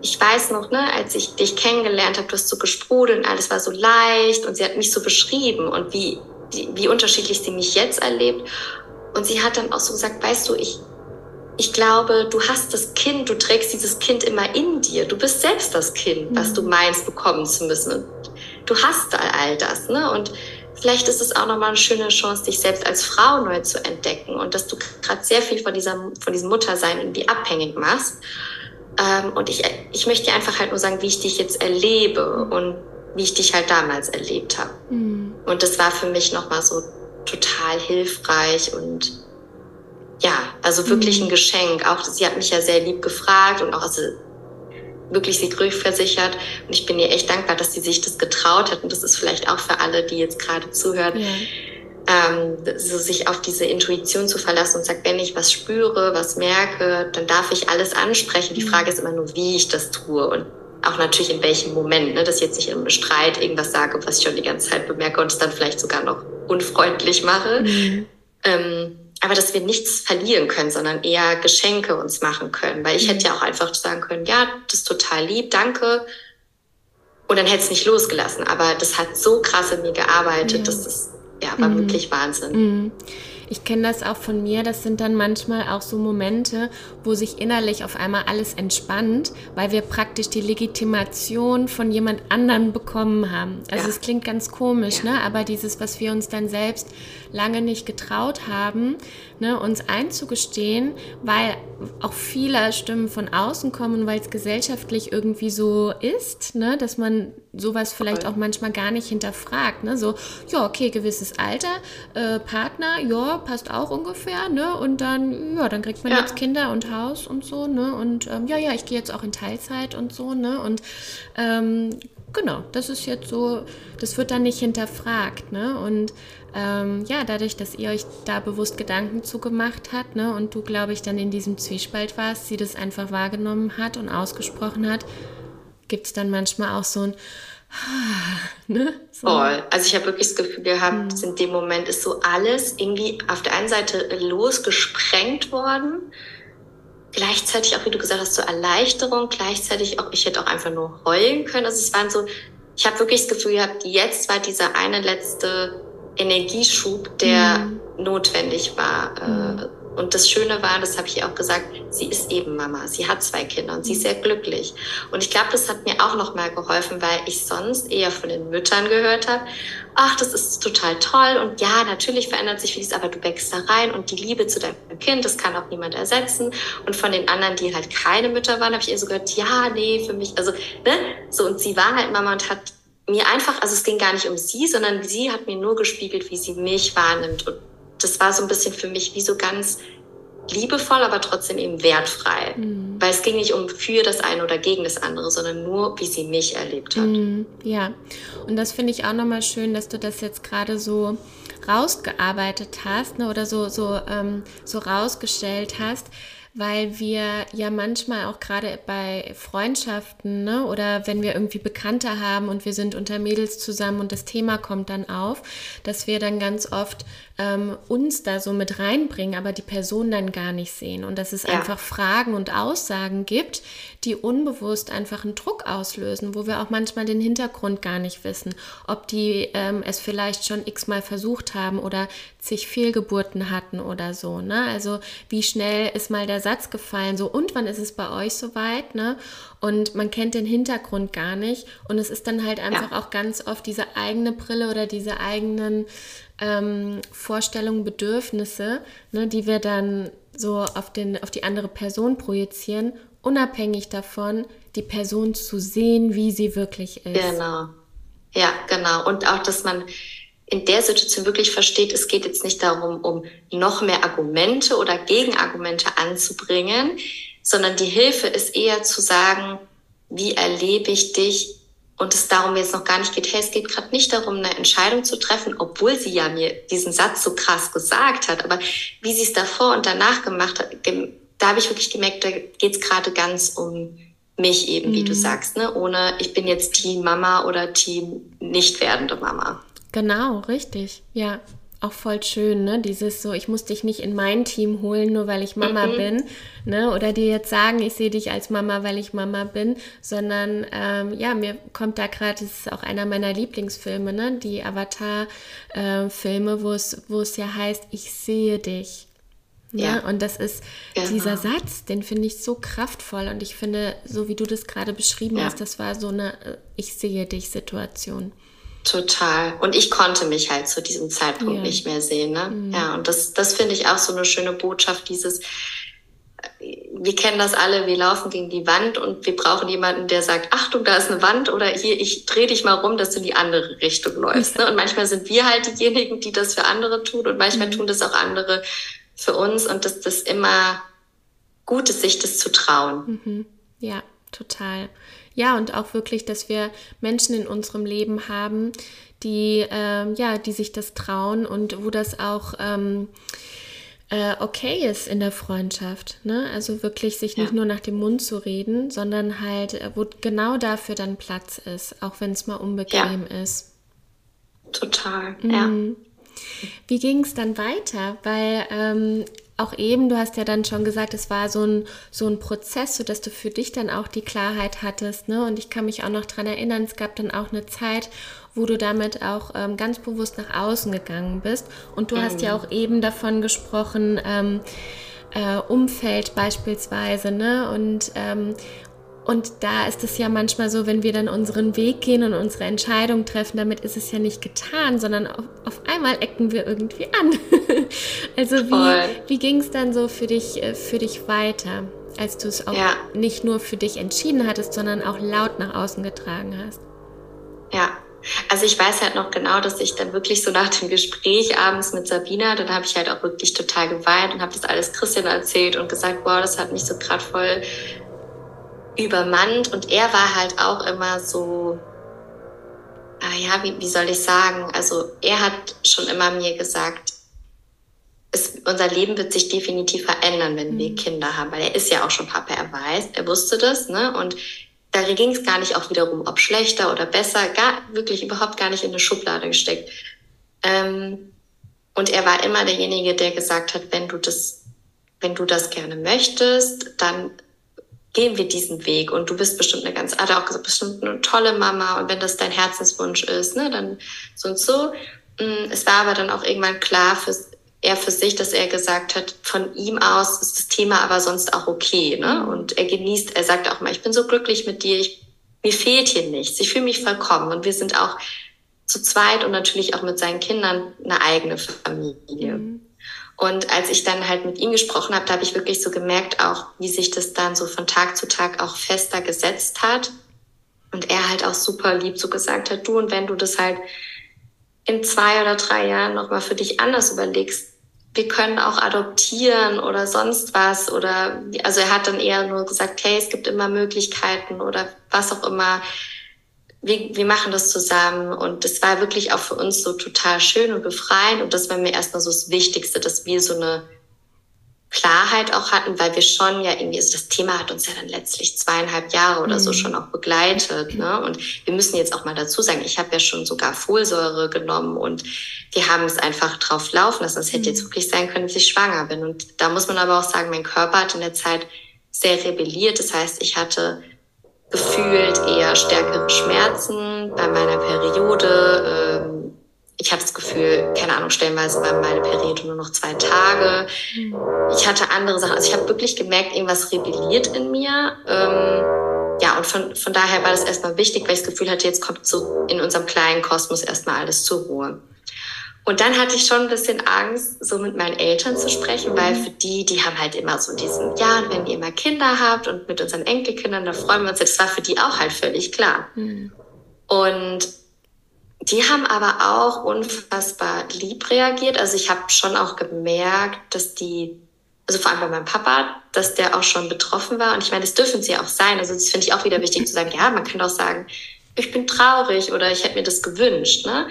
ich weiß noch, ne, als ich dich kennengelernt habe, du hast so gesprudelt und alles war so leicht und sie hat mich so beschrieben und wie, wie unterschiedlich sie mich jetzt erlebt. Und sie hat dann auch so gesagt, weißt du, ich, ich glaube, du hast das Kind, du trägst dieses Kind immer in dir. Du bist selbst das Kind, was du mhm. meinst bekommen zu müssen. Und du hast all das, ne? Und vielleicht ist es auch nochmal eine schöne Chance, dich selbst als Frau neu zu entdecken und dass du gerade sehr viel von dieser, von diesem Muttersein irgendwie abhängig machst. Ähm, und ich, ich möchte dir einfach halt nur sagen, wie ich dich jetzt erlebe und wie ich dich halt damals erlebt habe. Mhm. Und das war für mich nochmal so total hilfreich und ja, also wirklich mhm. ein Geschenk. Auch sie hat mich ja sehr lieb gefragt und auch also wirklich sie rückversichert. Und ich bin ihr echt dankbar, dass sie sich das getraut hat. Und das ist vielleicht auch für alle, die jetzt gerade zuhören. Ja. Ähm, so sich auf diese Intuition zu verlassen und sagt, wenn ich was spüre, was merke, dann darf ich alles ansprechen. Die mhm. Frage ist immer nur, wie ich das tue und auch natürlich in welchem Moment, ne, dass ich jetzt nicht im Streit irgendwas sage, was ich schon die ganze Zeit bemerke und es dann vielleicht sogar noch unfreundlich mache. Mhm. Ähm, aber dass wir nichts verlieren können, sondern eher Geschenke uns machen können. Weil ich mhm. hätte ja auch einfach sagen können, ja, das ist total lieb, danke. Und dann hätte es nicht losgelassen. Aber das hat so krass in mir gearbeitet, ja. dass das ja, war mhm. wirklich Wahnsinn. Mhm. Ich kenne das auch von mir. Das sind dann manchmal auch so Momente, wo sich innerlich auf einmal alles entspannt, weil wir praktisch die Legitimation von jemand anderem bekommen haben. Also es klingt ganz komisch, ja. ne? Aber dieses, was wir uns dann selbst lange nicht getraut haben, ne, uns einzugestehen, weil auch viele Stimmen von außen kommen, weil es gesellschaftlich irgendwie so ist, ne, dass man sowas vielleicht auch manchmal gar nicht hinterfragt. Ne? So, ja, okay, gewisses Alter, äh, Partner, ja, passt auch ungefähr, ne? Und dann, ja, dann kriegt man ja. jetzt Kinder und Haus und so, ne? Und ähm, ja, ja, ich gehe jetzt auch in Teilzeit und so, ne? Und ähm, genau, das ist jetzt so, das wird dann nicht hinterfragt, ne? Und ähm, ja, dadurch, dass ihr euch da bewusst Gedanken zugemacht habt, ne, und du, glaube ich, dann in diesem Zwiespalt warst, sie das einfach wahrgenommen hat und ausgesprochen hat, gibt es dann manchmal auch so ein ne? So. Voll. Also ich habe wirklich das Gefühl gehabt, mhm. in dem Moment ist so alles irgendwie auf der einen Seite losgesprengt worden, gleichzeitig auch, wie du gesagt hast, so Erleichterung, gleichzeitig auch, ich hätte auch einfach nur heulen können. Also es waren so, ich habe wirklich das Gefühl gehabt, jetzt war dieser eine letzte Energieschub, der mhm. notwendig war. Äh, mhm. Und das Schöne war, das habe ich ihr auch gesagt, sie ist eben Mama. Sie hat zwei Kinder und sie ist mhm. sehr glücklich. Und ich glaube, das hat mir auch noch mal geholfen, weil ich sonst eher von den Müttern gehört habe, ach, das ist total toll und ja, natürlich verändert sich vieles, aber du wächst da rein und die Liebe zu deinem Kind, das kann auch niemand ersetzen. Und von den anderen, die halt keine Mütter waren, habe ich ihr so gehört, ja, nee, für mich, also, ne, so und sie war halt Mama und hat mir einfach, also es ging gar nicht um sie, sondern sie hat mir nur gespiegelt, wie sie mich wahrnimmt. Und das war so ein bisschen für mich wie so ganz liebevoll, aber trotzdem eben wertfrei. Mhm. Weil es ging nicht um für das eine oder gegen das andere, sondern nur, wie sie mich erlebt hat. Mhm. Ja, und das finde ich auch nochmal schön, dass du das jetzt gerade so rausgearbeitet hast ne, oder so, so, ähm, so rausgestellt hast weil wir ja manchmal auch gerade bei Freundschaften ne, oder wenn wir irgendwie Bekannte haben und wir sind unter Mädels zusammen und das Thema kommt dann auf, dass wir dann ganz oft ähm, uns da so mit reinbringen, aber die Person dann gar nicht sehen und dass es ja. einfach Fragen und Aussagen gibt, die unbewusst einfach einen Druck auslösen, wo wir auch manchmal den Hintergrund gar nicht wissen, ob die ähm, es vielleicht schon x-mal versucht haben oder zig Fehlgeburten hatten oder so. Ne? Also wie schnell ist mal der Satz gefallen, so und wann ist es bei euch soweit? Ne? Und man kennt den Hintergrund gar nicht und es ist dann halt einfach ja. auch ganz oft diese eigene Brille oder diese eigenen ähm, Vorstellungen, Bedürfnisse, ne, die wir dann so auf, den, auf die andere Person projizieren, unabhängig davon, die Person zu sehen, wie sie wirklich ist. Genau. Ja, genau. Und auch, dass man in der Situation wirklich versteht, es geht jetzt nicht darum, um noch mehr Argumente oder Gegenargumente anzubringen, sondern die Hilfe ist eher zu sagen, wie erlebe ich dich und es darum jetzt noch gar nicht geht, hey, es geht gerade nicht darum, eine Entscheidung zu treffen, obwohl sie ja mir diesen Satz so krass gesagt hat, aber wie sie es davor und danach gemacht hat, da habe ich wirklich gemerkt, da geht es gerade ganz um mich eben, mhm. wie du mhm. sagst, ne? ohne ich bin jetzt Team Mama oder Team nicht werdende Mama. Genau, richtig, ja auch voll schön, ne? Dieses so, ich muss dich nicht in mein Team holen, nur weil ich Mama mhm. bin, ne? Oder dir jetzt sagen, ich sehe dich als Mama, weil ich Mama bin, sondern ähm, ja, mir kommt da gerade, das ist auch einer meiner Lieblingsfilme, ne? Die Avatar-Filme, äh, wo es, wo es ja heißt, ich sehe dich. Ne? Ja. Und das ist genau. dieser Satz, den finde ich so kraftvoll und ich finde, so wie du das gerade beschrieben ja. hast, das war so eine äh, Ich sehe dich Situation. Total. Und ich konnte mich halt zu diesem Zeitpunkt ja. nicht mehr sehen. Ne? Mhm. Ja, und das, das finde ich auch so eine schöne Botschaft, dieses, wir kennen das alle, wir laufen gegen die Wand und wir brauchen jemanden, der sagt, Achtung, da ist eine Wand oder hier, ich drehe dich mal rum, dass du in die andere Richtung läufst. Ne? Und manchmal sind wir halt diejenigen, die das für andere tun und manchmal mhm. tun das auch andere für uns und dass das immer gut ist, sich das zu trauen. Mhm. Ja, total. Ja, und auch wirklich, dass wir Menschen in unserem Leben haben, die, ähm, ja, die sich das trauen und wo das auch ähm, äh, okay ist in der Freundschaft. Ne? Also wirklich sich nicht ja. nur nach dem Mund zu reden, sondern halt, äh, wo genau dafür dann Platz ist, auch wenn es mal unbequem ja. ist. Total, mhm. ja. Wie ging es dann weiter? Weil ähm, auch eben, du hast ja dann schon gesagt, es war so ein, so ein Prozess, sodass du für dich dann auch die Klarheit hattest. Ne? Und ich kann mich auch noch daran erinnern, es gab dann auch eine Zeit, wo du damit auch ähm, ganz bewusst nach außen gegangen bist. Und du mhm. hast ja mhm. auch eben davon gesprochen, ähm, äh, Umfeld beispielsweise, ne? Und, ähm, und da ist es ja manchmal so, wenn wir dann unseren Weg gehen und unsere Entscheidung treffen, damit ist es ja nicht getan, sondern auf, auf einmal ecken wir irgendwie an. also wie, wie ging es dann so für dich, äh, für dich weiter, als du es auch ja. nicht nur für dich entschieden hattest, sondern auch laut nach außen getragen hast? Ja, also ich weiß halt noch genau, dass ich dann wirklich so nach dem Gespräch abends mit Sabina, dann habe ich halt auch wirklich total geweint und habe das alles Christian erzählt und gesagt, wow, das hat mich so gerade voll übermannt. Und er war halt auch immer so, ah ja, wie, wie soll ich sagen? Also er hat schon immer mir gesagt, es, unser Leben wird sich definitiv verändern, wenn wir mhm. Kinder haben, weil er ist ja auch schon Papa, er weiß, er wusste das, ne? Und da ging es gar nicht auch wiederum, ob schlechter oder besser, gar wirklich überhaupt gar nicht in eine Schublade gesteckt. Ähm, und er war immer derjenige, der gesagt hat, wenn du das, wenn du das gerne möchtest, dann gehen wir diesen Weg und du bist bestimmt eine ganz, hat er auch gesagt, bestimmt eine tolle Mama und wenn das dein Herzenswunsch ist, ne, dann so und so. Mm, es war aber dann auch irgendwann klar fürs, er für sich, dass er gesagt hat, von ihm aus ist das Thema aber sonst auch okay. Ne? Und er genießt, er sagt auch mal, ich bin so glücklich mit dir, ich, mir fehlt hier nichts, ich fühle mich vollkommen. Und wir sind auch zu zweit und natürlich auch mit seinen Kindern eine eigene Familie. Mhm. Und als ich dann halt mit ihm gesprochen habe, da habe ich wirklich so gemerkt, auch wie sich das dann so von Tag zu Tag auch fester gesetzt hat. Und er halt auch super lieb so gesagt hat, du und wenn du das halt in zwei oder drei Jahren nochmal für dich anders überlegst, wir können auch adoptieren oder sonst was oder also er hat dann eher nur gesagt, hey, es gibt immer Möglichkeiten oder was auch immer. Wir, wir machen das zusammen und es war wirklich auch für uns so total schön und befreiend und das war mir erstmal so das Wichtigste, dass wir so eine Klarheit auch hatten, weil wir schon ja irgendwie, also das Thema hat uns ja dann letztlich zweieinhalb Jahre oder so mhm. schon auch begleitet. Ne? Und wir müssen jetzt auch mal dazu sagen, ich habe ja schon sogar Folsäure genommen und wir haben es einfach drauf laufen lassen. Es hätte jetzt mhm. wirklich sein können, dass ich schwanger bin. Und da muss man aber auch sagen, mein Körper hat in der Zeit sehr rebelliert. Das heißt, ich hatte gefühlt eher stärkere Schmerzen bei meiner Periode. Ähm, ich habe das Gefühl, keine Ahnung, stellenweise war meine Periode nur noch zwei Tage. Ich hatte andere Sachen. Also ich habe wirklich gemerkt, irgendwas rebelliert in mir. Ähm, ja, und von, von daher war das erstmal wichtig, weil ich das Gefühl hatte, jetzt kommt so in unserem kleinen Kosmos erstmal alles zur Ruhe. Und dann hatte ich schon ein bisschen Angst, so mit meinen Eltern zu sprechen, weil für die, die haben halt immer so diesen, ja, wenn ihr immer Kinder habt und mit unseren Enkelkindern, da freuen wir uns. Das war für die auch halt völlig klar. Mhm. Und die haben aber auch unfassbar lieb reagiert. Also ich habe schon auch gemerkt, dass die, also vor allem bei meinem Papa, dass der auch schon betroffen war. Und ich meine, das dürfen sie auch sein. Also das finde ich auch wieder wichtig zu sagen, ja, man kann auch sagen, ich bin traurig oder ich hätte mir das gewünscht. Ne?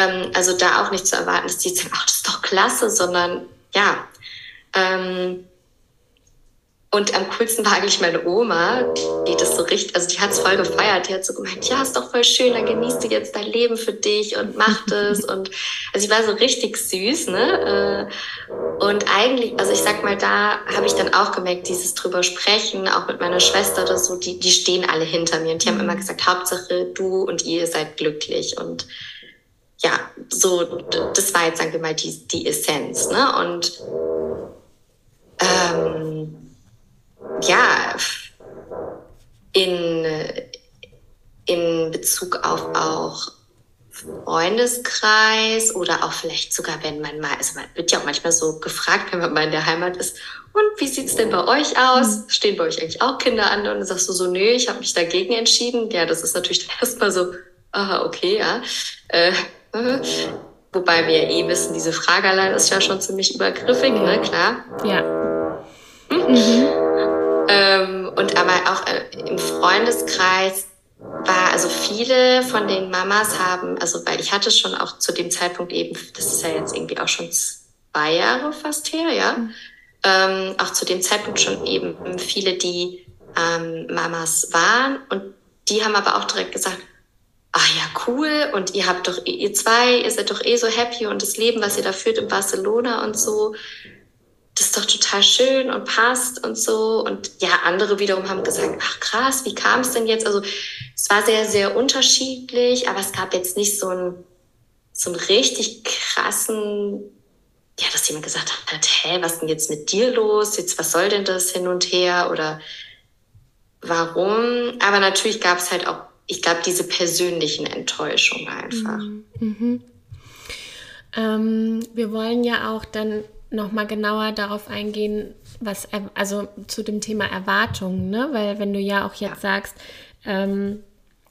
Ähm, also da auch nicht zu erwarten, dass die sagen, ach, das ist doch klasse, sondern ja. Ähm, und am coolsten war eigentlich meine Oma, die das so richtig, also die hat es voll gefeiert. Die hat so gemeint, ja, ist doch voll schön, dann genießt du jetzt dein Leben für dich und mach das. und also ich war so richtig süß, ne? Äh, und eigentlich, also ich sag mal, da habe ich dann auch gemerkt, dieses drüber sprechen, auch mit meiner Schwester oder so, die, die stehen alle hinter mir. Und die haben mhm. immer gesagt, Hauptsache du und ihr seid glücklich. Und ja, so, das war jetzt, sagen wir mal, die, die Essenz, ne? Und ähm, ja, in, in Bezug auf auch Freundeskreis oder auch vielleicht sogar, wenn man mal, also man wird ja auch manchmal so gefragt, wenn man mal in der Heimat ist, und wie sieht's denn bei euch aus? Mhm. Stehen bei euch eigentlich auch Kinder an? Und dann sagst du so, nö, ich habe mich dagegen entschieden. Ja, das ist natürlich erstmal so, aha, okay, ja. Äh, äh, wobei wir ja eh wissen, diese Frage allein ist ja schon ziemlich übergriffig, ne, klar. Ja. Mhm. ähm, und aber auch äh, im Freundeskreis war, also viele von den Mamas haben, also weil ich hatte schon auch zu dem Zeitpunkt eben, das ist ja jetzt irgendwie auch schon zwei Jahre fast her, ja, mhm. ähm, auch zu dem Zeitpunkt schon eben viele, die ähm, Mamas waren und die haben aber auch direkt gesagt, ach ja, cool, und ihr habt doch, ihr zwei, ihr seid doch eh so happy und das Leben, was ihr da führt in Barcelona und so, das ist doch total schön und passt und so. Und ja, andere wiederum haben gesagt, ach krass, wie kam es denn jetzt? Also es war sehr, sehr unterschiedlich, aber es gab jetzt nicht so einen, so einen richtig krassen, ja, dass jemand gesagt hat, hä, was denn jetzt mit dir los? Jetzt, was soll denn das hin und her? Oder warum? Aber natürlich gab es halt auch, ich glaube, diese persönlichen Enttäuschungen einfach. Mhm. Mhm. Ähm, wir wollen ja auch dann nochmal genauer darauf eingehen, was, also zu dem Thema Erwartungen, ne? Weil wenn du ja auch jetzt ja. sagst, ähm,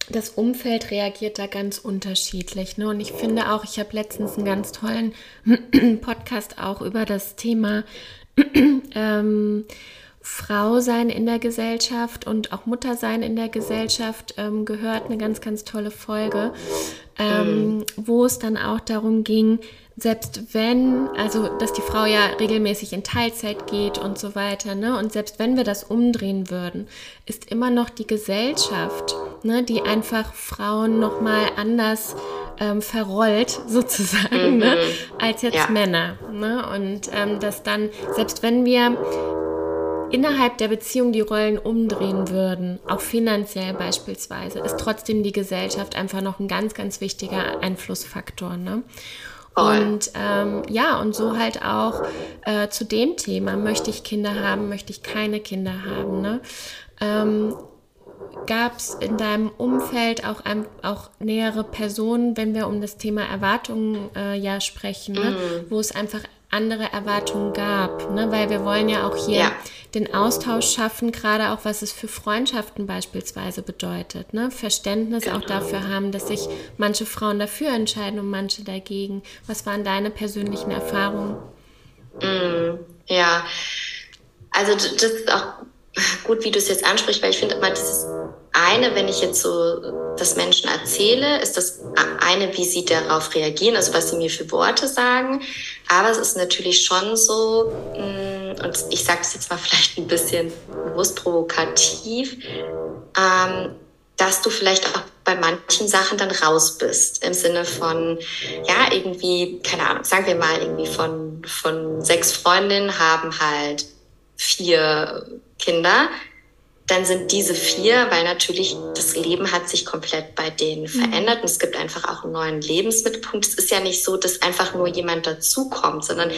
das Umfeld reagiert da ganz unterschiedlich. Ne? Und ich finde auch, ich habe letztens einen ganz tollen Podcast auch über das Thema ähm, Frau sein in der Gesellschaft und auch Mutter sein in der Gesellschaft ähm, gehört. Eine ganz, ganz tolle Folge, ähm, mhm. wo es dann auch darum ging, selbst wenn, also dass die Frau ja regelmäßig in Teilzeit geht und so weiter, ne? Und selbst wenn wir das umdrehen würden, ist immer noch die Gesellschaft, ne, die einfach Frauen nochmal anders ähm, verrollt, sozusagen, ne, mhm. ne, als jetzt ja. Männer. Ne? Und ähm, dass dann, selbst wenn wir innerhalb der Beziehung die Rollen umdrehen würden, auch finanziell beispielsweise, ist trotzdem die Gesellschaft einfach noch ein ganz, ganz wichtiger Einflussfaktor. Ne? Und ähm, ja, und so halt auch äh, zu dem Thema, möchte ich Kinder haben, möchte ich keine Kinder haben. Ne? Ähm, Gab es in deinem Umfeld auch, ein, auch nähere Personen, wenn wir um das Thema Erwartungen äh, ja sprechen, ne? mm. wo es einfach andere Erwartungen gab, ne? weil wir wollen ja auch hier ja. den Austausch schaffen, gerade auch was es für Freundschaften beispielsweise bedeutet. Ne? Verständnis genau. auch dafür haben, dass sich manche Frauen dafür entscheiden und manche dagegen. Was waren deine persönlichen Erfahrungen? Mm, ja, also das ist auch gut, wie du es jetzt ansprichst, weil ich finde immer dieses eine, wenn ich jetzt so das Menschen erzähle, ist das eine, wie sie darauf reagieren, also was sie mir für Worte sagen. Aber es ist natürlich schon so, mm, und ich sage es jetzt mal vielleicht ein bisschen bewusst provokativ, ähm, dass du vielleicht auch bei manchen Sachen dann raus bist. Im Sinne von, ja, irgendwie, keine Ahnung, sagen wir mal, irgendwie von, von sechs Freundinnen haben halt vier Kinder dann sind diese vier, weil natürlich das Leben hat sich komplett bei denen mhm. verändert und es gibt einfach auch einen neuen Lebensmittelpunkt. Es ist ja nicht so, dass einfach nur jemand dazukommt, sondern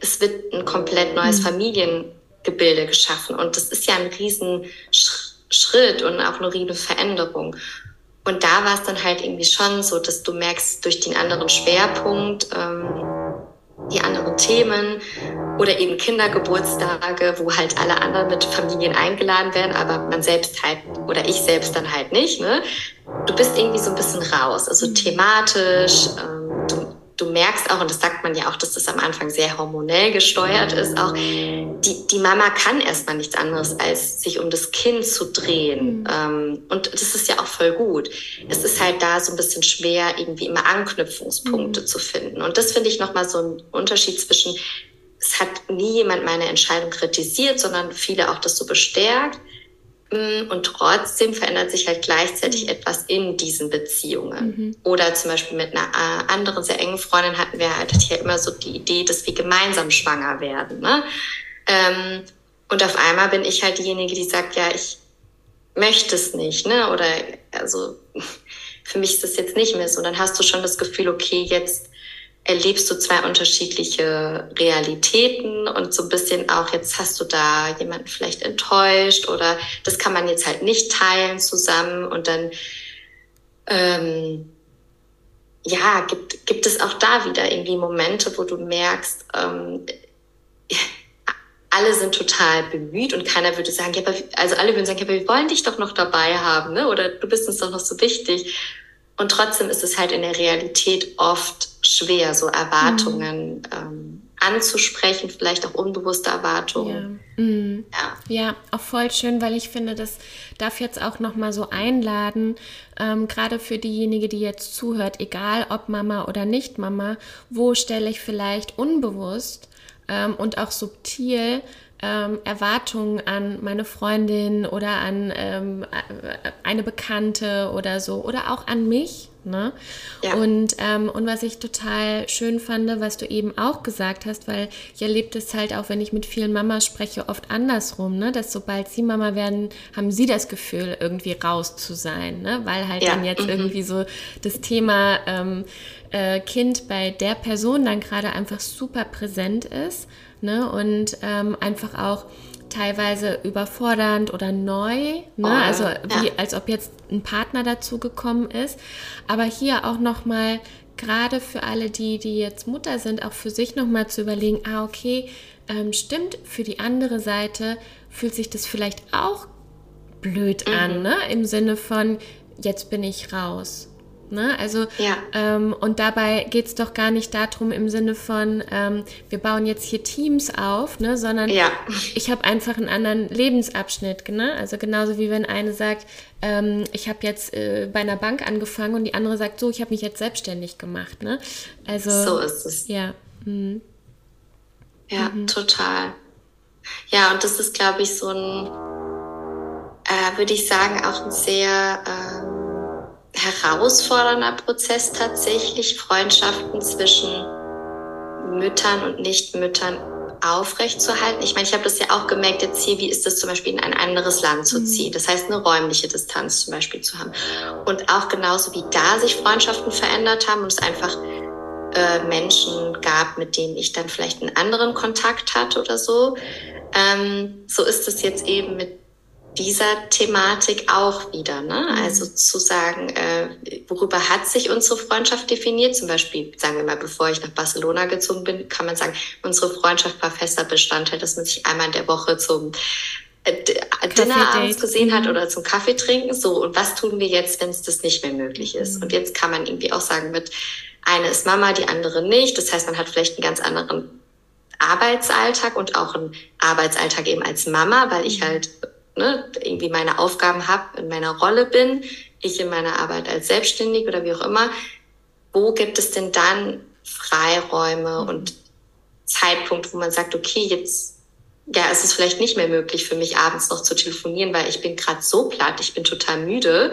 es wird ein komplett neues mhm. Familiengebilde geschaffen und das ist ja ein Riesenschritt und auch eine riesen Veränderung. Und da war es dann halt irgendwie schon so, dass du merkst, durch den anderen Schwerpunkt, ähm, die anderen Themen oder eben Kindergeburtstage, wo halt alle anderen mit Familien eingeladen werden, aber man selbst halt oder ich selbst dann halt nicht. Ne? Du bist irgendwie so ein bisschen raus, also thematisch. Ähm, du, du merkst auch, und das sagt man ja auch, dass das am Anfang sehr hormonell gesteuert ist, auch die, die Mama kann erstmal nichts anderes, als sich um das Kind zu drehen. Mhm. Ähm, und das ist ja auch voll gut. Es ist halt da so ein bisschen schwer, irgendwie immer Anknüpfungspunkte mhm. zu finden. Und das finde ich nochmal so ein Unterschied zwischen, es hat nie jemand meine Entscheidung kritisiert, sondern viele auch das so bestärkt. Und trotzdem verändert sich halt gleichzeitig mhm. etwas in diesen Beziehungen. Mhm. Oder zum Beispiel mit einer äh, anderen sehr engen Freundin hatten wir halt ja immer so die Idee, dass wir gemeinsam schwanger werden. Ne? Ähm, und auf einmal bin ich halt diejenige, die sagt, ja, ich möchte es nicht. Ne? Oder also für mich ist das jetzt nicht mehr so. Dann hast du schon das Gefühl, okay, jetzt erlebst du zwei unterschiedliche Realitäten und so ein bisschen auch, jetzt hast du da jemanden vielleicht enttäuscht oder das kann man jetzt halt nicht teilen zusammen und dann, ähm, ja, gibt, gibt es auch da wieder irgendwie Momente, wo du merkst, ähm, alle sind total bemüht und keiner würde sagen, ja, aber, also alle würden sagen, ja, aber wir wollen dich doch noch dabei haben, ne? oder du bist uns doch noch so wichtig. Und trotzdem ist es halt in der Realität oft schwer, so Erwartungen mhm. ähm, anzusprechen, vielleicht auch unbewusste Erwartungen. Ja. Mhm. ja. ja, auch voll schön, weil ich finde, das darf jetzt auch nochmal so einladen, ähm, gerade für diejenige, die jetzt zuhört, egal ob Mama oder nicht Mama, wo stelle ich vielleicht unbewusst ähm, und auch subtil ähm, Erwartungen an meine Freundin oder an ähm, eine Bekannte oder so oder auch an mich. Ne? Ja. Und, ähm, und was ich total schön fand, was du eben auch gesagt hast, weil ich erlebe es halt auch, wenn ich mit vielen Mamas spreche, oft andersrum, ne? dass sobald sie Mama werden, haben sie das Gefühl, irgendwie raus zu sein, ne? weil halt ja. dann jetzt mhm. irgendwie so das Thema ähm, äh, Kind bei der Person dann gerade einfach super präsent ist ne? und ähm, einfach auch teilweise überfordernd oder neu, ne? Oh, also wie, ja. als ob jetzt ein Partner dazu gekommen ist. Aber hier auch nochmal, gerade für alle die, die jetzt Mutter sind, auch für sich nochmal zu überlegen, ah, okay, ähm, stimmt, für die andere Seite fühlt sich das vielleicht auch blöd mhm. an, ne? Im Sinne von, jetzt bin ich raus. Ne? Also, ja. ähm, und dabei geht es doch gar nicht darum im Sinne von, ähm, wir bauen jetzt hier Teams auf, ne? sondern ja. ich habe einfach einen anderen Lebensabschnitt. Ne? Also genauso wie wenn eine sagt, ähm, ich habe jetzt äh, bei einer Bank angefangen und die andere sagt, so, ich habe mich jetzt selbstständig gemacht. Ne? Also, so ist es. Ja. Mhm. Ja, mhm. total. Ja, und das ist, glaube ich, so ein, äh, würde ich sagen, auch ein sehr... Ähm, herausfordernder Prozess tatsächlich, Freundschaften zwischen Müttern und Nichtmüttern aufrechtzuerhalten. Ich meine, ich habe das ja auch gemerkt jetzt hier, wie ist das zum Beispiel in ein anderes Land zu mhm. ziehen. Das heißt, eine räumliche Distanz zum Beispiel zu haben. Und auch genauso wie da sich Freundschaften verändert haben und es einfach äh, Menschen gab, mit denen ich dann vielleicht einen anderen Kontakt hatte oder so. Ähm, so ist es jetzt eben mit dieser Thematik auch wieder. Ne? Mhm. Also zu sagen, äh, worüber hat sich unsere Freundschaft definiert? Zum Beispiel, sagen wir mal, bevor ich nach Barcelona gezogen bin, kann man sagen, unsere Freundschaft war fester Bestandteil, dass man sich einmal in der Woche zum äh, Dinner abends gesehen hat mhm. oder zum Kaffee trinken. So, und was tun wir jetzt, wenn es das nicht mehr möglich ist? Mhm. Und jetzt kann man irgendwie auch sagen, mit eine ist Mama, die andere nicht. Das heißt, man hat vielleicht einen ganz anderen Arbeitsalltag und auch einen Arbeitsalltag eben als Mama, weil ich halt ne, irgendwie meine Aufgaben habe, in meiner Rolle bin, ich in meiner Arbeit als Selbstständig oder wie auch immer, wo gibt es denn dann Freiräume mhm. und Zeitpunkt, wo man sagt, okay, jetzt ja, es ist vielleicht nicht mehr möglich für mich abends noch zu telefonieren, weil ich bin gerade so platt, ich bin total müde.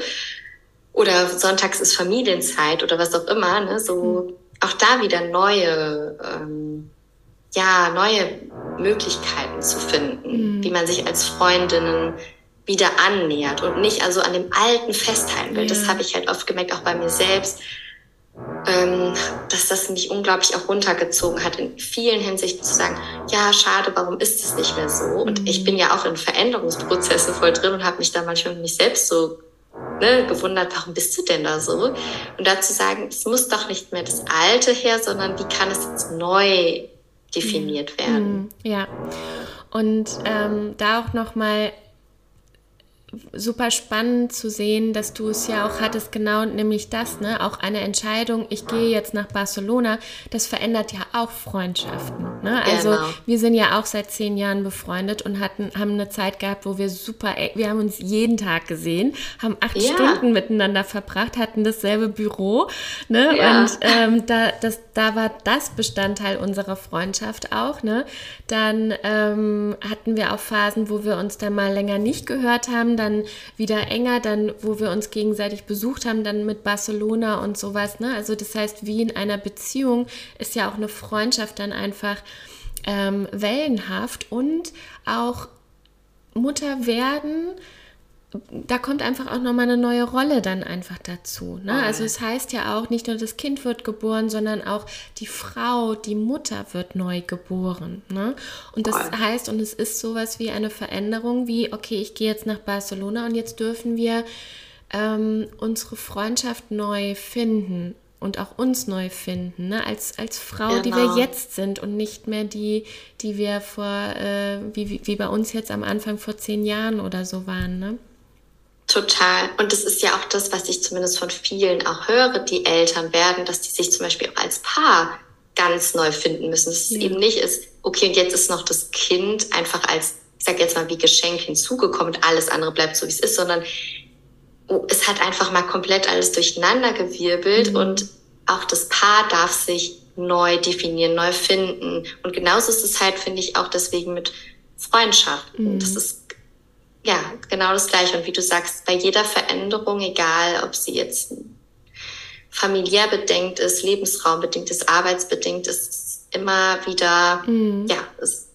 Oder sonntags ist Familienzeit oder was auch immer. Ne? So mhm. auch da wieder neue ähm, ja, neue Möglichkeiten zu finden, mhm. wie man sich als Freundinnen wieder annähert und nicht also an dem Alten festhalten will. Ja. Das habe ich halt oft gemerkt, auch bei mir selbst, ähm, dass das mich unglaublich auch runtergezogen hat, in vielen Hinsichten zu sagen, ja, schade, warum ist es nicht mehr so? Und mhm. ich bin ja auch in Veränderungsprozessen voll drin und habe mich da manchmal mich selbst so ne, gewundert, warum bist du denn da so? Und dazu sagen, es muss doch nicht mehr das Alte her, sondern wie kann es jetzt neu definiert werden. Ja. Und ähm, da auch nochmal super spannend zu sehen, dass du es ja auch hattest, genau nämlich das, ne? Auch eine Entscheidung, ich gehe jetzt nach Barcelona, das verändert ja auch Freundschaften. Ne? Also genau. wir sind ja auch seit zehn Jahren befreundet und hatten, haben eine Zeit gehabt, wo wir super, wir haben uns jeden Tag gesehen, haben acht ja. Stunden miteinander verbracht, hatten dasselbe Büro, ne? Ja. Und ähm, da, das, da war das Bestandteil unserer Freundschaft auch, ne? Dann ähm, hatten wir auch Phasen, wo wir uns dann mal länger nicht gehört haben, dann wieder enger, dann wo wir uns gegenseitig besucht haben, dann mit Barcelona und sowas. Ne? Also das heißt, wie in einer Beziehung ist ja auch eine Freundschaft dann einfach ähm, wellenhaft und auch Mutter werden da kommt einfach auch nochmal eine neue Rolle dann einfach dazu. Ne? Also es heißt ja auch, nicht nur das Kind wird geboren, sondern auch die Frau, die Mutter wird neu geboren. Ne? Und das heißt, und es ist sowas wie eine Veränderung, wie, okay, ich gehe jetzt nach Barcelona und jetzt dürfen wir ähm, unsere Freundschaft neu finden und auch uns neu finden, ne? als, als Frau, genau. die wir genau. jetzt sind und nicht mehr die, die wir vor, äh, wie, wie bei uns jetzt am Anfang vor zehn Jahren oder so waren. Ne? Total. Und das ist ja auch das, was ich zumindest von vielen auch höre, die Eltern werden, dass die sich zum Beispiel auch als Paar ganz neu finden müssen. Dass ja. es eben nicht ist, okay, und jetzt ist noch das Kind einfach als, ich sag jetzt mal, wie Geschenk hinzugekommen und alles andere bleibt so, wie es ist, sondern oh, es hat einfach mal komplett alles durcheinander gewirbelt mhm. und auch das Paar darf sich neu definieren, neu finden. Und genauso ist es halt, finde ich, auch deswegen mit Freundschaften. Mhm. Das ist ja genau das Gleiche. Und wie du sagst, bei jeder Veränderung, egal ob sie jetzt familiär bedingt ist, lebensraumbedingt ist, arbeitsbedingt ist, immer wieder, mhm. ja, es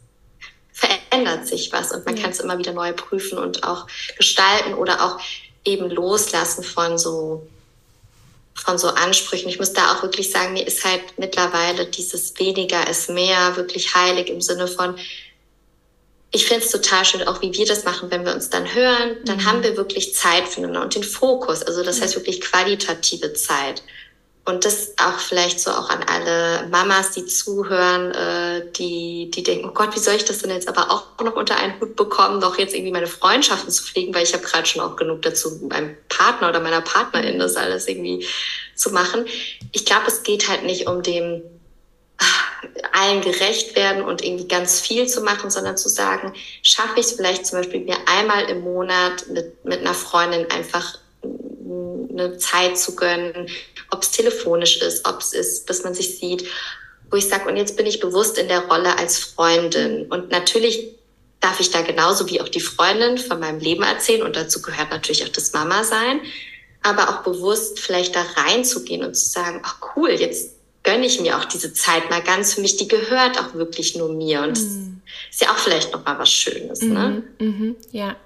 verändert sich was und man ja. kann es immer wieder neu prüfen und auch gestalten oder auch eben loslassen von so von so Ansprüchen. Ich muss da auch wirklich sagen, mir ist halt mittlerweile dieses weniger ist mehr wirklich heilig im Sinne von, ich finde es total schön, auch wie wir das machen, wenn wir uns dann hören, dann mhm. haben wir wirklich Zeit füreinander und den Fokus. Also das heißt wirklich qualitative Zeit. Und das auch vielleicht so auch an alle Mamas, die zuhören, äh, die, die denken, oh Gott, wie soll ich das denn jetzt aber auch noch unter einen Hut bekommen, noch jetzt irgendwie meine Freundschaften zu pflegen, weil ich habe gerade schon auch genug dazu, meinem Partner oder meiner Partnerin das alles irgendwie zu machen. Ich glaube, es geht halt nicht um dem allen gerecht werden und irgendwie ganz viel zu machen, sondern zu sagen, schaffe ich es vielleicht zum Beispiel mir einmal im Monat mit, mit einer Freundin einfach eine Zeit zu gönnen, ob es telefonisch ist, ob es ist, dass man sich sieht, wo ich sage, und jetzt bin ich bewusst in der Rolle als Freundin. Und natürlich darf ich da genauso wie auch die Freundin von meinem Leben erzählen und dazu gehört natürlich auch das Mama sein, aber auch bewusst vielleicht da reinzugehen und zu sagen, ach cool, jetzt gönne ich mir auch diese Zeit mal ganz für mich, die gehört auch wirklich nur mir und mm. ist ja auch vielleicht noch mal was Schönes, ne? Mm ja,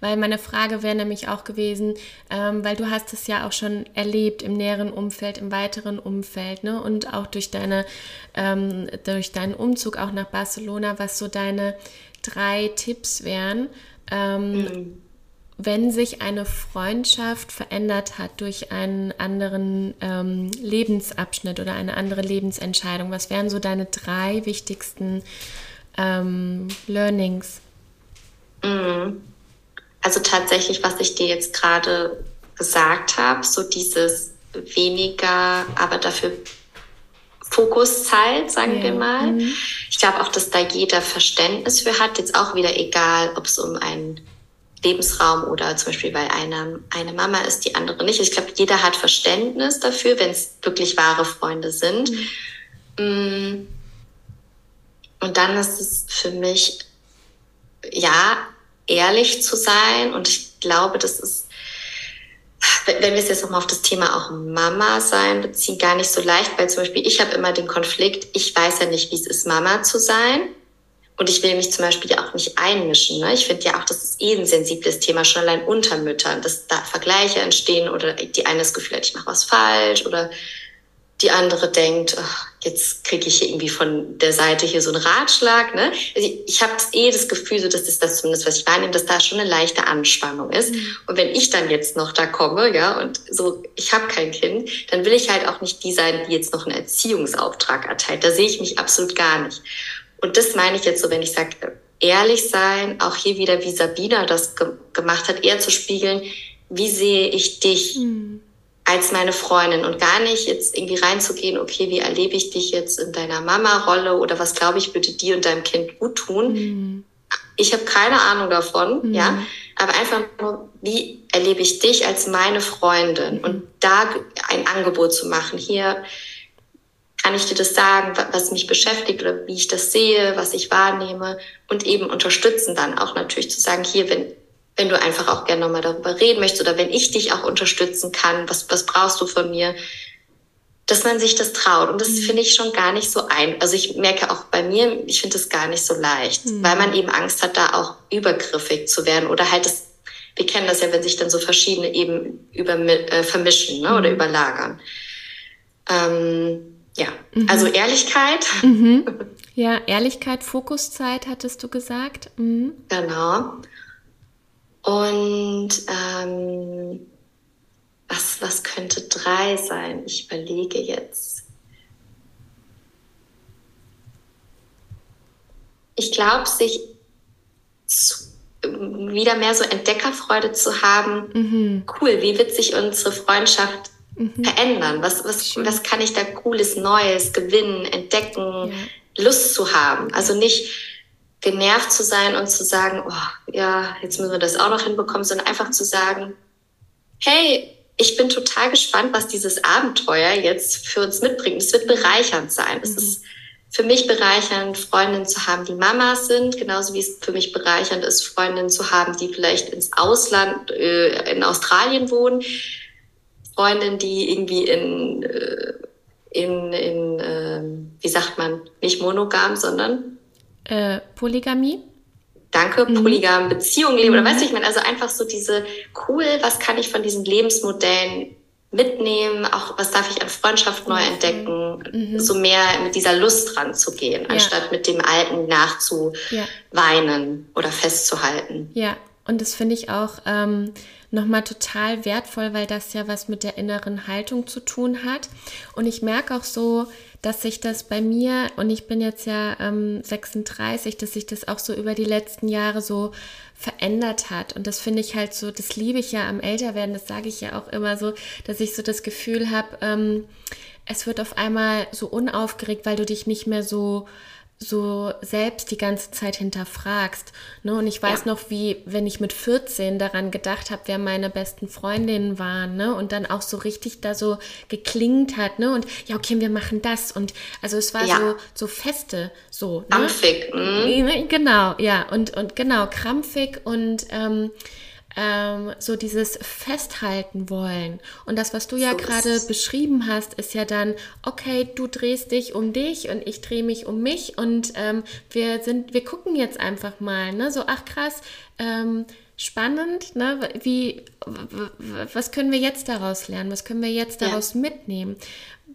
weil meine Frage wäre nämlich auch gewesen, ähm, weil du hast es ja auch schon erlebt im näheren Umfeld, im weiteren Umfeld, ne? Und auch durch deine, ähm, durch deinen Umzug auch nach Barcelona, was so deine drei Tipps wären. Ähm, mhm wenn sich eine Freundschaft verändert hat durch einen anderen ähm, Lebensabschnitt oder eine andere Lebensentscheidung, was wären so deine drei wichtigsten ähm, Learnings? Mhm. Also tatsächlich, was ich dir jetzt gerade gesagt habe, so dieses weniger, aber dafür Fokuszeit, sagen ja. wir mal. Mhm. Ich glaube auch, dass da jeder Verständnis für hat. Jetzt auch wieder egal, ob es um ein Lebensraum oder zum Beispiel weil einer eine Mama ist, die andere nicht. Ich glaube, jeder hat Verständnis dafür, wenn es wirklich wahre Freunde sind. Mhm. Und dann ist es für mich, ja, ehrlich zu sein. Und ich glaube, das ist, wenn wir es jetzt nochmal auf das Thema auch Mama sein beziehen, gar nicht so leicht, weil zum Beispiel ich habe immer den Konflikt, ich weiß ja nicht, wie es ist, Mama zu sein. Und ich will mich zum Beispiel auch nicht einmischen. Ne? Ich finde ja auch, das ist eh ein sensibles Thema, schon allein unter Müttern, dass da Vergleiche entstehen oder die eine das Gefühl hat, ich mache was falsch oder die andere denkt, ach, jetzt kriege ich irgendwie von der Seite hier so einen Ratschlag. Ne? Also ich, ich habe eh das Gefühl, so, das ist das zumindest, was ich wahrnehme, dass da schon eine leichte Anspannung ist. Mhm. Und wenn ich dann jetzt noch da komme, ja, und so, ich habe kein Kind, dann will ich halt auch nicht die sein, die jetzt noch einen Erziehungsauftrag erteilt. Da sehe ich mich absolut gar nicht. Und das meine ich jetzt so, wenn ich sage, ehrlich sein, auch hier wieder, wie Sabina das ge gemacht hat, eher zu spiegeln, wie sehe ich dich mhm. als meine Freundin und gar nicht jetzt irgendwie reinzugehen, okay, wie erlebe ich dich jetzt in deiner Mama-Rolle oder was glaube ich würde dir und deinem Kind gut tun. Mhm. Ich habe keine Ahnung davon, mhm. ja, aber einfach nur, wie erlebe ich dich als meine Freundin und da ein Angebot zu machen, hier kann ich dir das sagen, was mich beschäftigt oder wie ich das sehe, was ich wahrnehme und eben unterstützen dann auch natürlich zu sagen, hier, wenn, wenn du einfach auch gerne nochmal darüber reden möchtest oder wenn ich dich auch unterstützen kann, was, was brauchst du von mir, dass man sich das traut. Und das mhm. finde ich schon gar nicht so ein. Also ich merke auch bei mir, ich finde das gar nicht so leicht, mhm. weil man eben Angst hat, da auch übergriffig zu werden oder halt das, wir kennen das ja, wenn sich dann so verschiedene eben über, äh, vermischen ne, oder mhm. überlagern. Ähm, ja, mhm. also Ehrlichkeit. Mhm. Ja, Ehrlichkeit, Fokuszeit hattest du gesagt. Mhm. Genau. Und ähm, was, was könnte drei sein? Ich überlege jetzt. Ich glaube, sich zu, wieder mehr so Entdeckerfreude zu haben. Mhm. Cool, wie wird sich unsere Freundschaft mhm. verändern? Was, was, was kann ich da Cooles, Neues gewinnen, entdecken, ja. Lust zu haben? Also nicht genervt zu sein und zu sagen, oh, ja, jetzt müssen wir das auch noch hinbekommen, sondern einfach zu sagen, hey, ich bin total gespannt, was dieses Abenteuer jetzt für uns mitbringt. Es wird bereichernd sein. Es mhm. ist für mich bereichernd, Freundinnen zu haben, die Mamas sind, genauso wie es für mich bereichernd ist, Freundinnen zu haben, die vielleicht ins Ausland, äh, in Australien wohnen, Freundinnen, die irgendwie in, äh, in, in äh, wie sagt man, nicht monogam, sondern äh, Polygamie. Danke, mhm. polygame Beziehungen leben. Mhm. Oder weißt du, ich meine, also einfach so diese cool, was kann ich von diesen Lebensmodellen mitnehmen, auch was darf ich an Freundschaft neu entdecken, mhm. so mehr mit dieser Lust ranzugehen, ja. anstatt mit dem Alten nachzuweinen ja. oder festzuhalten. Ja, und das finde ich auch ähm, nochmal total wertvoll, weil das ja was mit der inneren Haltung zu tun hat. Und ich merke auch so, dass sich das bei mir, und ich bin jetzt ja ähm, 36, dass sich das auch so über die letzten Jahre so verändert hat. Und das finde ich halt so, das liebe ich ja am Älterwerden, das sage ich ja auch immer so, dass ich so das Gefühl habe, ähm, es wird auf einmal so unaufgeregt, weil du dich nicht mehr so so selbst die ganze Zeit hinterfragst. Ne? Und ich weiß ja. noch, wie, wenn ich mit 14 daran gedacht habe, wer meine besten Freundinnen waren, ne? Und dann auch so richtig da so geklingt hat, ne? Und ja, okay, wir machen das. Und also es war ja. so, so feste, so. Ne? Krampfig. Mhm. Genau, ja. Und, und genau, krampfig und ähm, ähm, so dieses Festhalten wollen. Und das, was du ja so gerade beschrieben hast, ist ja dann, okay, du drehst dich um dich und ich drehe mich um mich und ähm, wir sind, wir gucken jetzt einfach mal, ne? So, ach krass, ähm, spannend, ne? Wie, was können wir jetzt daraus lernen? Was können wir jetzt daraus ja. mitnehmen?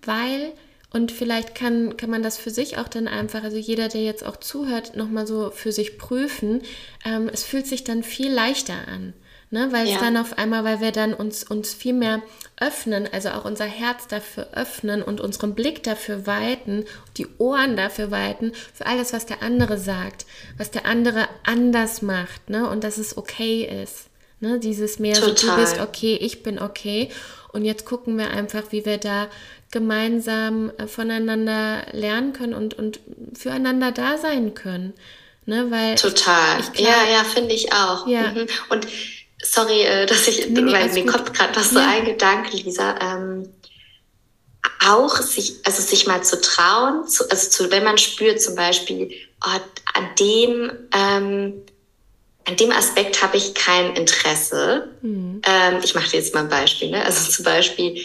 Weil und vielleicht kann, kann man das für sich auch dann einfach, also jeder, der jetzt auch zuhört, nochmal so für sich prüfen. Ähm, es fühlt sich dann viel leichter an. Ne, weil es ja. dann auf einmal, weil wir dann uns, uns viel mehr öffnen, also auch unser Herz dafür öffnen und unseren Blick dafür weiten, die Ohren dafür weiten, für alles, was der andere sagt, was der andere anders macht, ne? Und dass es okay ist. Ne? Dieses mehr so, du bist okay, ich bin okay. Und jetzt gucken wir einfach, wie wir da gemeinsam äh, voneinander lernen können und, und füreinander da sein können. Ne? Weil Total. Ich, ich ja, ja, finde ich auch. Ja. Mhm. Und sorry, äh, dass ich, nee, nee, weil mir gut. kommt gerade was so ja. ein Gedanke, Lisa. Ähm, auch sich, also sich mal zu trauen, zu, also zu, wenn man spürt zum Beispiel, oh, an dem, ähm, an dem Aspekt habe ich kein Interesse. Mhm. Ähm, ich mache dir jetzt mal ein Beispiel, ne? also zum Beispiel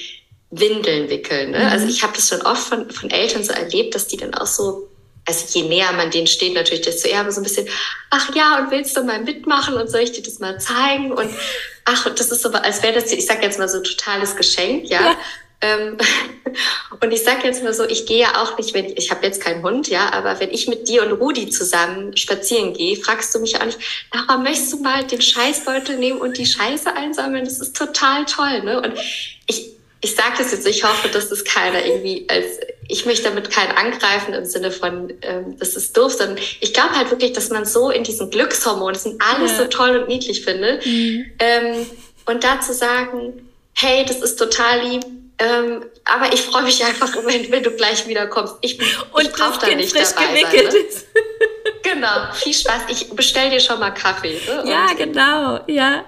Windeln wickeln. Ne? Also mhm. Also ich habe das schon oft von, von Eltern so erlebt, dass die dann auch so also je näher man denen steht, natürlich, desto eher so ein bisschen, ach ja, und willst du mal mitmachen und soll ich dir das mal zeigen? Und ach, das ist so, als wäre das, ich sag jetzt mal so totales Geschenk, ja. ja. Ähm, und ich sag jetzt mal so, ich gehe ja auch nicht, wenn ich, ich habe jetzt keinen Hund, ja, aber wenn ich mit dir und Rudi zusammen spazieren gehe, fragst du mich auch nicht, Lara, möchtest du mal den Scheißbeutel nehmen und die Scheiße einsammeln? Das ist total toll, ne? Und ich, ich sage das jetzt, ich hoffe, dass das keiner irgendwie als, ich möchte damit keinen angreifen im Sinne von, ähm, das ist doof, sondern ich glaube halt wirklich, dass man so in diesen Glückshormonen, das sind alles ja. so toll und niedlich finde. Mhm. Ähm, und da zu sagen, hey, das ist total lieb, ähm, aber ich freue mich einfach, wenn, wenn du gleich wiederkommst. Ich, ich brauche da nicht dabei sein. Ne? Genau, viel Spaß. Ich bestell dir schon mal Kaffee. Ne? Ja, genau, ja.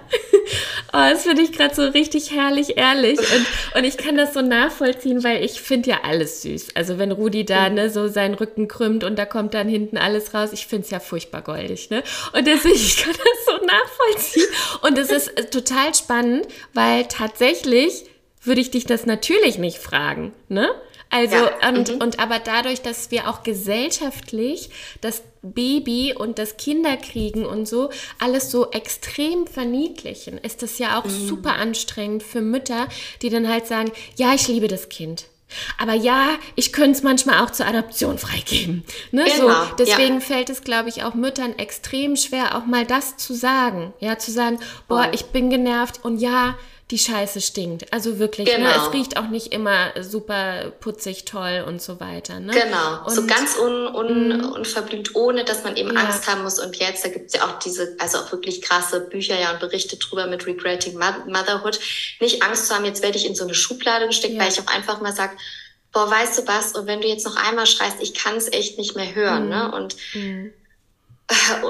Oh, das finde ich gerade so richtig herrlich ehrlich. Und, und ich kann das so nachvollziehen, weil ich finde ja alles süß. Also wenn Rudi da ne, so seinen Rücken krümmt und da kommt dann hinten alles raus, ich finde es ja furchtbar goldig. Ne? Und deswegen, ich kann das so nachvollziehen. Und es ist äh, total spannend, weil tatsächlich würde ich dich das natürlich nicht fragen, ne? Also, ja. und, mhm. und aber dadurch, dass wir auch gesellschaftlich das Baby und das Kinderkriegen und so alles so extrem verniedlichen, ist das ja auch mhm. super anstrengend für Mütter, die dann halt sagen, ja, ich liebe das Kind. Aber ja, ich könnte es manchmal auch zur Adoption freigeben. Ne? Genau, so, deswegen ja. fällt es, glaube ich, auch Müttern extrem schwer, auch mal das zu sagen. Ja, zu sagen, boah, ich bin genervt und ja, die Scheiße stinkt. Also wirklich, ne? Genau. ne? es riecht auch nicht immer super putzig, toll und so weiter. Ne? Genau, und, so ganz un, un, Mhm. unverblümt, ohne dass man eben Ja. Angst haben muss. Und jetzt, da gibt's ja auch diese, also auch wirklich krasse Bücher ja und Berichte drüber mit Regretting Mo- Motherhood. Nicht Angst zu haben, jetzt werde ich in so eine Schublade gesteckt, Ja. weil ich auch einfach mal sage, boah, weißt du was, und wenn du jetzt noch einmal schreist, ich kann es echt nicht mehr hören. Mhm. Ne? Und Mhm.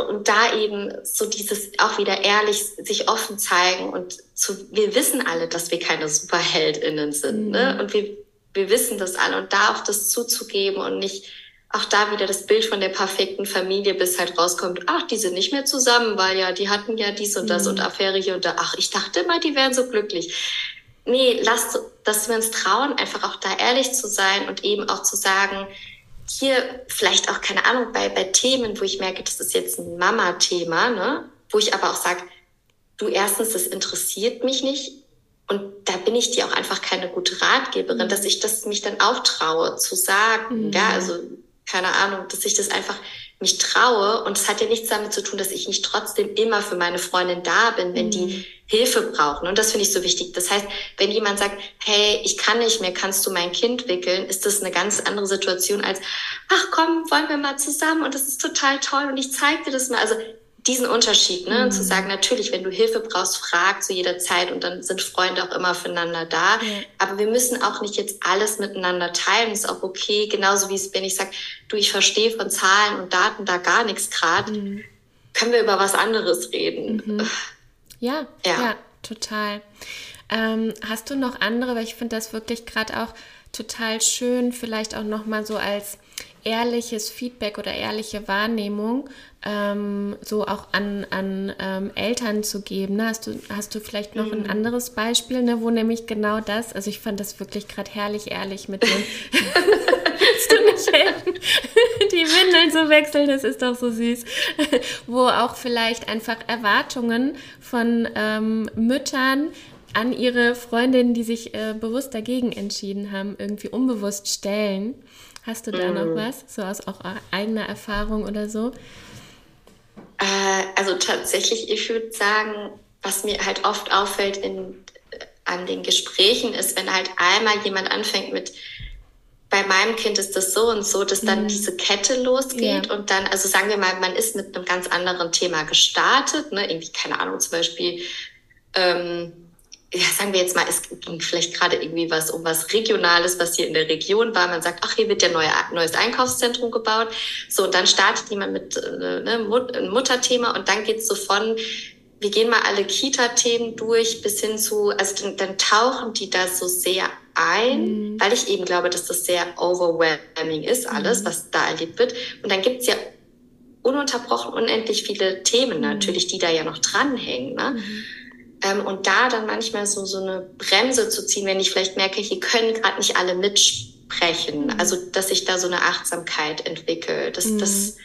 Und da eben so dieses auch wieder ehrlich sich offen zeigen und zu, wir wissen alle, dass wir keine SuperheldInnen sind, Mhm. ne? Und wir, wir wissen das alle und da auch das zuzugeben und nicht auch da wieder das Bild von der perfekten Familie, bis halt rauskommt, ach, die sind nicht mehr zusammen, weil ja, die hatten ja dies und das Mhm. und Affäre hier und da. Ach, ich dachte immer, die wären so glücklich. Nee, lasst, dass wir uns trauen, einfach auch da ehrlich zu sein und eben auch zu sagen, hier vielleicht auch, keine Ahnung, bei, bei Themen, wo ich merke, das ist jetzt ein Mama-Thema, ne? wo ich aber auch sage, du erstens, das interessiert mich nicht und da bin ich dir auch einfach keine gute Ratgeberin, Mhm. dass ich das mich dann auch traue zu sagen, Mhm. ja, also keine Ahnung, dass ich das einfach mich traue und es hat ja nichts damit zu tun, dass ich nicht trotzdem immer für meine Freundin da bin, wenn die Mhm. Hilfe brauchen. Und das finde ich so wichtig. Das heißt, wenn jemand sagt, hey, ich kann nicht mehr, kannst du mein Kind wickeln, ist das eine ganz andere Situation als, ach komm, wollen wir mal zusammen und das ist total toll und ich zeig dir das mal. Also diesen Unterschied, ne? Mhm. Zu sagen, natürlich, wenn du Hilfe brauchst, frag zu jeder Zeit und dann sind Freunde auch immer füreinander da. Ja. Aber wir müssen auch nicht jetzt alles miteinander teilen. Ist auch okay, genauso wie es bin. Ich sag, du, ich verstehe von Zahlen und Daten da gar nichts gerade. Mhm. Können wir über was anderes reden? Mhm. Ja, ja, Ja. total. Ähm, hast du noch andere, weil ich finde das wirklich gerade auch total schön, vielleicht auch nochmal so als ehrliches Feedback oder ehrliche Wahrnehmung ähm, so auch an, an ähm, Eltern zu geben. Ne? Hast, du, hast du vielleicht noch ein anderes Beispiel, ne, wo nämlich genau das, also ich fand das wirklich gerade herrlich ehrlich mit dem, willst du nicht helfen, die Windeln zu wechseln, das ist doch so süß, wo auch vielleicht einfach Erwartungen von ähm, Müttern an ihre Freundinnen, die sich äh, bewusst dagegen entschieden haben, irgendwie unbewusst stellen. Hast du da noch was? So aus auch eigener Erfahrung oder so? Äh, also tatsächlich, ich würde sagen, was mir halt oft auffällt in, an den Gesprächen ist, wenn halt einmal jemand anfängt mit, bei meinem Kind ist das so und so, dass dann Mhm. diese Kette losgeht Ja. und dann, also sagen wir mal, man ist mit einem ganz anderen Thema gestartet, ne? irgendwie, keine Ahnung, zum Beispiel, ähm, ja, sagen wir jetzt mal, es ging vielleicht gerade irgendwie was um was Regionales, was hier in der Region war. Man sagt, ach, hier wird ja neue, neues Einkaufszentrum gebaut. So, und dann startet jemand mit äh, ne, Mut, ein Mutterthema und dann geht's so von, wir gehen mal alle Kita-Themen durch bis hin zu, also dann, dann tauchen die da so sehr ein, Mhm. weil ich eben glaube, dass das sehr overwhelming ist, alles, Mhm. was da erlebt wird. Und dann gibt's ja ununterbrochen unendlich viele Themen Mhm. natürlich, die da ja noch dranhängen. Ne? Ähm, und da dann manchmal so, so eine Bremse zu ziehen, wenn ich vielleicht merke, hier können gerade nicht alle mitsprechen. Mhm. Also, dass sich da so eine Achtsamkeit entwickelt. Das, Mhm. das,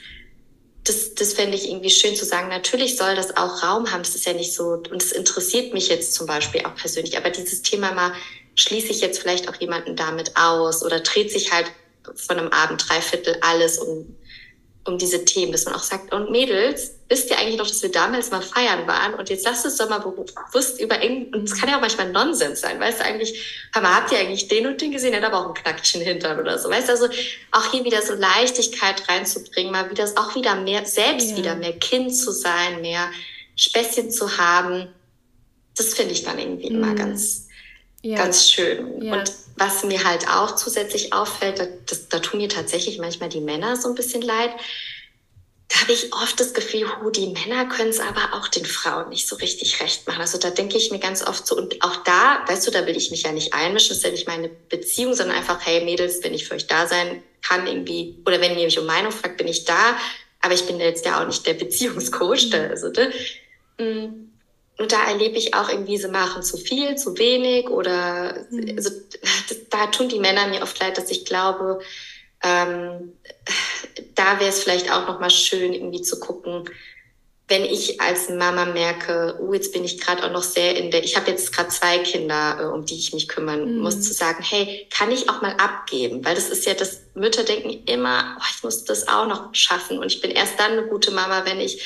das, das fände ich irgendwie schön zu sagen. Natürlich soll das auch Raum haben. Das ist ja nicht so, und es interessiert mich jetzt zum Beispiel auch persönlich. Aber dieses Thema mal, schließe ich jetzt vielleicht auch jemanden damit aus oder dreht sich halt von einem Abend dreiviertel alles um um diese Themen, dass man auch sagt, und Mädels, wisst ihr eigentlich noch, dass wir damals mal feiern waren und jetzt lasst uns doch mal bewusst über irgend, und es kann ja auch manchmal Nonsens sein, weißt du eigentlich, mal, habt ihr eigentlich den und den gesehen, der hat aber auch einen knackigen Hintern oder so, weißt du, also auch hier wieder so Leichtigkeit reinzubringen, mal wieder, auch wieder mehr, selbst Ja. wieder mehr Kind zu sein, mehr Späßchen zu haben, das finde ich dann irgendwie immer Mhm. ganz, Ja. ganz schön. Ja. Und was mir halt auch zusätzlich auffällt, da, das, da tun mir tatsächlich manchmal die Männer so ein bisschen leid. Da habe ich oft das Gefühl, hu, die Männer können es aber auch den Frauen nicht so richtig recht machen. Also da denke ich mir ganz oft so, und auch da, weißt du, da will ich mich ja nicht einmischen, das ist ja nicht meine Beziehung, sondern einfach, hey Mädels, wenn ich für euch da sein kann, irgendwie, oder wenn ihr mich um Meinung fragt, bin ich da. Aber ich bin jetzt ja auch nicht der Beziehungscoach, da, also, ne? Und da erlebe ich auch irgendwie, sie machen zu viel, zu wenig oder Mhm. also, da tun die Männer mir oft leid, dass ich glaube, ähm, da wäre es vielleicht auch nochmal schön, irgendwie zu gucken, wenn ich als Mama merke, oh, jetzt bin ich gerade auch noch sehr in der, ich habe jetzt gerade zwei Kinder, äh, um die ich mich kümmern Mhm. muss, zu sagen, hey, kann ich auch mal abgeben? Weil das ist ja, das Mütter denken immer, oh, ich muss das auch noch schaffen und ich bin erst dann eine gute Mama, wenn ich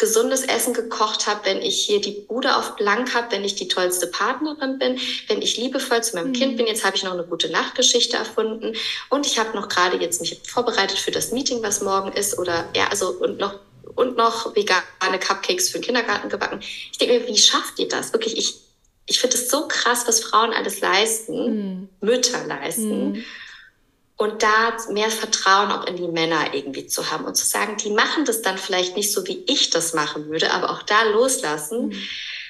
gesundes Essen gekocht habe, wenn ich hier die Bude auf blank habe, wenn ich die tollste Partnerin bin, wenn ich liebevoll zu meinem mhm. Kind bin. Jetzt habe ich noch eine gute Nachtgeschichte erfunden und ich habe noch gerade jetzt mich vorbereitet für das Meeting, was morgen ist oder ja, also und noch und noch vegane Cupcakes für den Kindergarten gebacken. Ich denke mir, wie schafft ihr das? Wirklich, ich ich finde es so krass, was Frauen alles leisten, mhm. Mütter leisten. Mhm. Und da mehr Vertrauen auch in die Männer irgendwie zu haben und zu sagen, die machen das dann vielleicht nicht so, wie ich das machen würde, aber auch da loslassen. Mhm.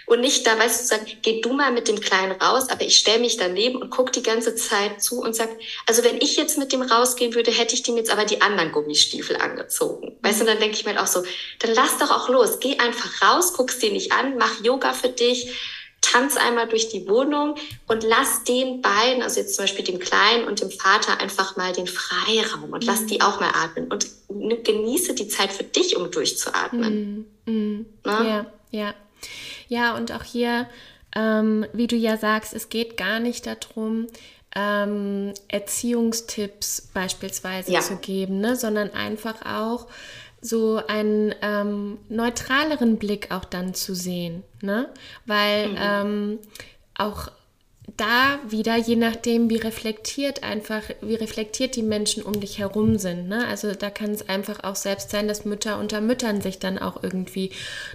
Und nicht da, weißt du, sagen, geh du mal mit dem Kleinen raus, aber ich stelle mich daneben und gucke die ganze Zeit zu und sag, also wenn ich jetzt mit dem rausgehen würde, hätte ich dem jetzt aber die anderen Gummistiefel angezogen. Weißt du, dann denke ich mir halt auch so, dann lass doch auch los, geh einfach raus, guck's dir nicht an, mach Yoga für dich, tanz einmal durch die Wohnung und lass den beiden, also jetzt zum Beispiel dem Kleinen und dem Vater, einfach mal den Freiraum und lass die mhm. auch mal atmen und genieße die Zeit für dich, um durchzuatmen. Mm, mm, ja, ja. Ja, und auch hier, ähm, wie du ja sagst, es geht gar nicht darum, ähm, Erziehungstipps beispielsweise ja. zu geben, ne, sondern einfach auch so einen ähm, neutraleren Blick auch dann zu sehen, ne? Weil mhm. ähm, auch da wieder, je nachdem, wie reflektiert einfach, wie reflektiert die Menschen um dich herum sind. Ne? Also da kann es einfach auch selbst sein, dass Mütter unter Müttern sich dann auch irgendwie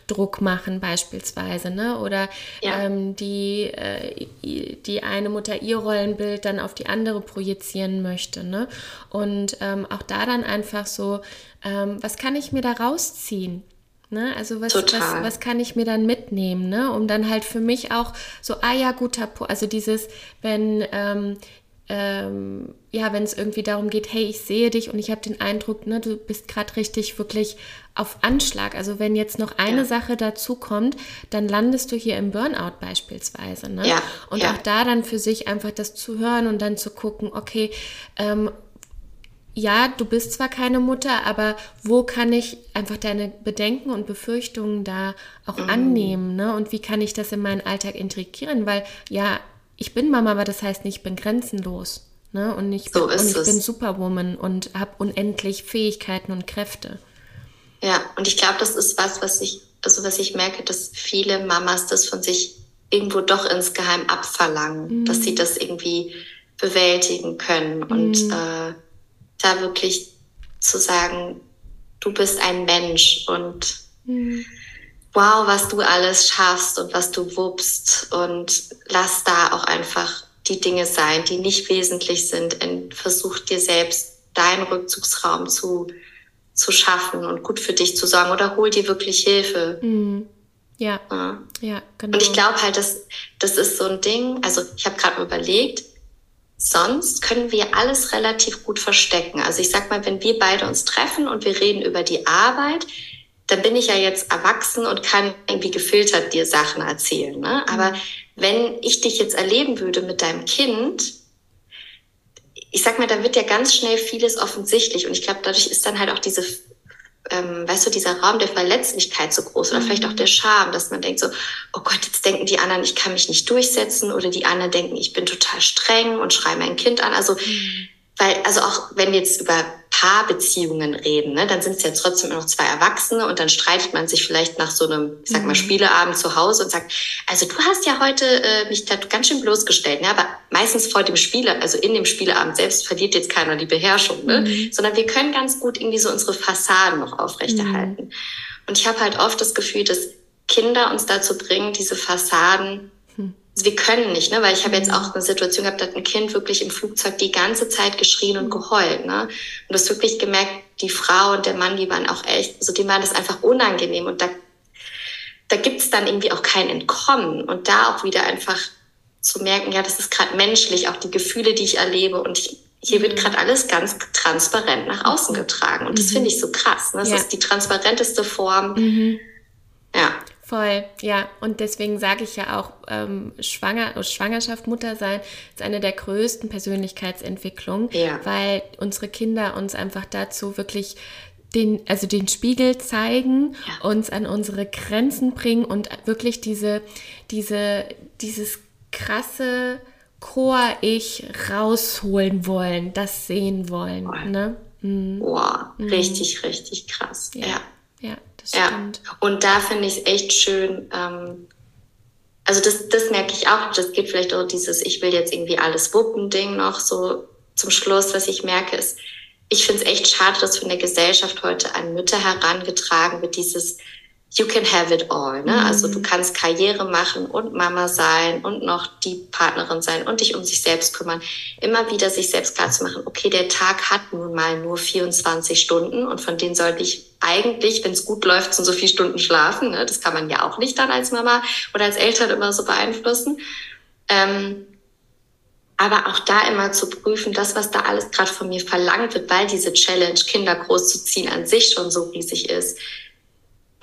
Druck machen, beispielsweise. Ne? Oder ja. ähm, die, äh, die eine Mutter ihr Rollenbild dann auf die andere projizieren möchte. Ne? Und ähm, auch da dann einfach so, ähm, was kann ich mir da rausziehen? Ne? Also was, was, was kann ich mir dann mitnehmen, ne? um dann halt für mich auch so, ah ja, guter, po also dieses, wenn, ähm, ähm, ja, wenn es irgendwie darum geht, hey, ich sehe dich und ich habe den Eindruck, ne, du bist gerade richtig wirklich auf Anschlag. Also wenn jetzt noch eine ja. Sache dazu kommt, dann landest du hier im Burnout beispielsweise. Ne? Ja, und ja. auch da dann für sich einfach das zu hören und dann zu gucken, okay, ähm, ja, du bist zwar keine Mutter, aber wo kann ich einfach deine Bedenken und Befürchtungen da auch mhm. annehmen, ne? Und wie kann ich das in meinen Alltag integrieren? Weil ja, ich bin Mama, aber das heißt nicht, ich bin grenzenlos, ne? Und ich, so bin, und ich bin Superwoman und habe unendlich Fähigkeiten und Kräfte. Ja, und ich glaube, das ist was, was ich, also was ich merke, dass viele Mamas das von sich irgendwo doch insgeheim abverlangen, mhm. dass sie das irgendwie bewältigen können und mhm. äh, da wirklich zu sagen, du bist ein Mensch und mhm. wow, was du alles schaffst und was du wuppst und lass da auch einfach die Dinge sein, die nicht wesentlich sind. Und versuch dir selbst deinen Rückzugsraum zu, zu schaffen und gut für dich zu sorgen oder hol dir wirklich Hilfe. Mhm. Ja. ja. ja, genau. Und ich glaube halt, dass das ist so ein Ding. Also ich habe gerade überlegt, Sonst können wir alles relativ gut verstecken. Also ich sag mal, wenn wir beide uns treffen und wir reden über die Arbeit, dann bin ich ja jetzt erwachsen und kann irgendwie gefiltert dir Sachen erzählen. Ne? Aber wenn ich dich jetzt erleben würde mit deinem Kind, ich sag mal, da wird ja ganz schnell vieles offensichtlich. Und ich glaube, dadurch ist dann halt auch diese ähm, weißt du, dieser Raum der Verletzlichkeit so groß oder mhm. vielleicht auch der Scham, dass man denkt so, oh Gott, jetzt denken die anderen, ich kann mich nicht durchsetzen oder die anderen denken, ich bin total streng und schreie mein Kind an. Also, mhm. Weil, also auch wenn wir jetzt über Paarbeziehungen reden, ne, dann sind es ja trotzdem noch zwei Erwachsene und dann streitet man sich vielleicht nach so einem, ich sag mal, mhm. Spieleabend zu Hause und sagt, also du hast ja heute äh, mich da ganz schön bloßgestellt, ne? aber meistens vor dem Spiele, also in dem Spieleabend selbst verliert jetzt keiner die Beherrschung, ne? Mhm. sondern wir können ganz gut irgendwie so unsere Fassaden noch aufrechterhalten. Mhm. Und ich habe halt oft das Gefühl, dass Kinder uns dazu bringen, diese Fassaden wir können nicht, ne? weil ich habe jetzt auch eine Situation gehabt, da hat ein Kind wirklich im Flugzeug die ganze Zeit geschrien und geheult. Ne? Und du hast wirklich gemerkt, die Frau und der Mann, die waren auch echt, also dem war das einfach unangenehm und da, da gibt's dann irgendwie auch kein Entkommen und da auch wieder einfach zu merken, ja, das ist gerade menschlich, auch die Gefühle, die ich erlebe und ich, hier wird gerade alles ganz transparent nach außen getragen und das mhm. finde ich so krass. Ne? Das ja. ist die transparenteste Form. Mhm. Ja. Voll, ja. Und deswegen sage ich ja auch, ähm, Schwanger, Schwangerschaft, Mutter sein ist eine der größten Persönlichkeitsentwicklungen, ja. weil unsere Kinder uns einfach dazu wirklich den, also den Spiegel zeigen, ja. uns an unsere Grenzen bringen und wirklich diese, diese, dieses krasse Chor-Ich rausholen wollen, das sehen wollen. Boah, ne? mhm. Boah, richtig, mhm. richtig krass. ja. ja. ja das ja. stimmt. Und da finde ich es echt schön, ähm, also das, das merke ich auch, das geht vielleicht auch dieses, ich will jetzt irgendwie alles wuppen Ding noch so zum Schluss, was ich merke, ist, ich finde es echt schade, dass von der Gesellschaft heute an Mütter herangetragen wird, dieses You can have it all. Ne? Mhm. Also du kannst Karriere machen und Mama sein und noch die Partnerin sein und dich um sich selbst kümmern. Immer wieder sich selbst klar zu machen, okay, der Tag hat nun mal nur 24 Stunden und von denen sollte ich eigentlich, wenn es gut läuft, so viele Stunden schlafen. Ne? Das kann man ja auch nicht dann als Mama oder als Eltern immer so beeinflussen. Ähm, aber auch da immer zu prüfen, das, was da alles gerade von mir verlangt wird, weil diese Challenge, Kinder großzuziehen, an sich schon so riesig ist.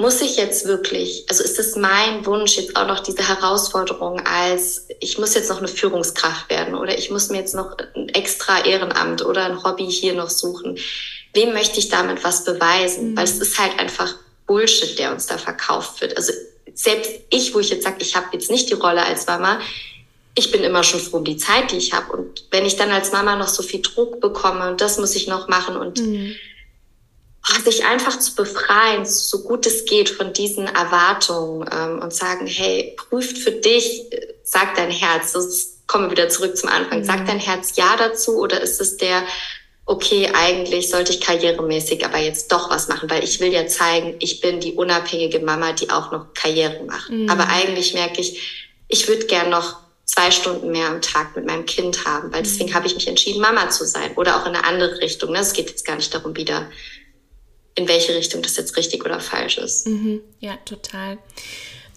Muss ich jetzt wirklich, also ist es mein Wunsch, jetzt auch noch diese Herausforderung als, ich muss jetzt noch eine Führungskraft werden oder ich muss mir jetzt noch ein extra Ehrenamt oder ein Hobby hier noch suchen. Wem möchte ich damit was beweisen? Mhm. Weil es ist halt einfach Bullshit, der uns da verkauft wird. Also selbst ich, wo ich jetzt sage, ich habe jetzt nicht die Rolle als Mama, ich bin immer schon froh um die Zeit, die ich habe. Und wenn ich dann als Mama noch so viel Druck bekomme und das muss ich noch machen und mhm. Sich einfach zu befreien, so gut es geht von diesen Erwartungen ähm, und sagen, hey, prüft für dich, sag dein Herz, das kommen wir wieder zurück zum Anfang, mhm. sag dein Herz ja dazu oder ist es der, okay, eigentlich sollte ich karrieremäßig aber jetzt doch was machen, weil ich will ja zeigen, ich bin die unabhängige Mama, die auch noch Karriere macht. Mhm. Aber eigentlich merke ich, ich würde gern noch zwei Stunden mehr am Tag mit meinem Kind haben, weil deswegen mhm. habe ich mich entschieden, Mama zu sein oder auch in eine andere Richtung. Ne? Es geht jetzt gar nicht darum, wieder in welche Richtung das jetzt richtig oder falsch ist. Mhm. Ja, total.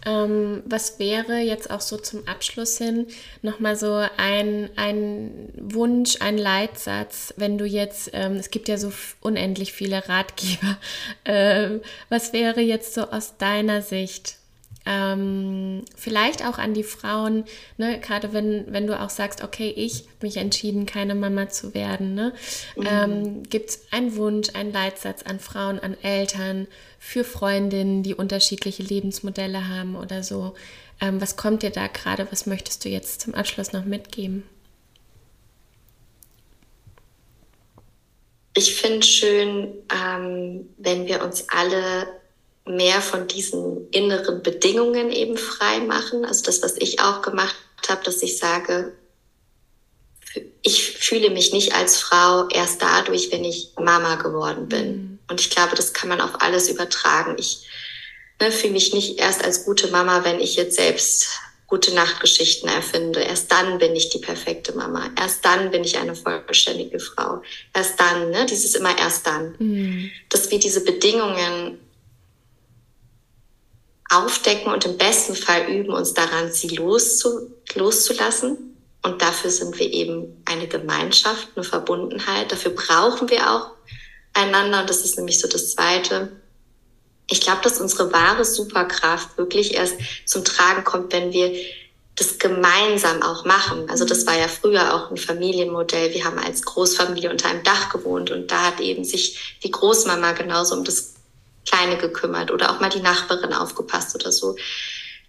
Ähm, was wäre jetzt auch so zum Abschluss hin nochmal so ein, ein Wunsch, ein Leitsatz, wenn du jetzt, ähm, es gibt ja so unendlich viele Ratgeber, äh, was wäre jetzt so aus deiner Sicht ähm, vielleicht auch an die Frauen, ne, gerade wenn, wenn du auch sagst, okay, ich habe mich entschieden, keine Mama zu werden, ne, mhm. ähm, gibt es einen Wunsch, einen Leitsatz an Frauen, an Eltern, für Freundinnen, die unterschiedliche Lebensmodelle haben oder so. Ähm, was kommt dir da gerade? Was möchtest du jetzt zum Abschluss noch mitgeben? Ich finde schön, ähm, wenn wir uns alle mehr von diesen inneren Bedingungen eben frei machen. Also das, was ich auch gemacht habe, dass ich sage, ich fühle mich nicht als Frau erst dadurch, wenn ich Mama geworden bin. Mhm. Und ich glaube, das kann man auf alles übertragen. Ich ne, fühle mich nicht erst als gute Mama, wenn ich jetzt selbst gute Nachtgeschichten erfinde. Erst dann bin ich die perfekte Mama. Erst dann bin ich eine vollständige Frau. Erst dann, ne, dieses immer erst dann. Mhm. Dass wir diese Bedingungen aufdecken und im besten Fall üben, uns daran, sie loszu, loszulassen. Und dafür sind wir eben eine Gemeinschaft, eine Verbundenheit. Dafür brauchen wir auch einander. Und das ist nämlich so das Zweite. Ich glaube, dass unsere wahre Superkraft wirklich erst zum Tragen kommt, wenn wir das gemeinsam auch machen. Also das war ja früher auch ein Familienmodell. Wir haben als Großfamilie unter einem Dach gewohnt und da hat eben sich die Großmama genauso um das Kleine gekümmert oder auch mal die Nachbarin aufgepasst oder so.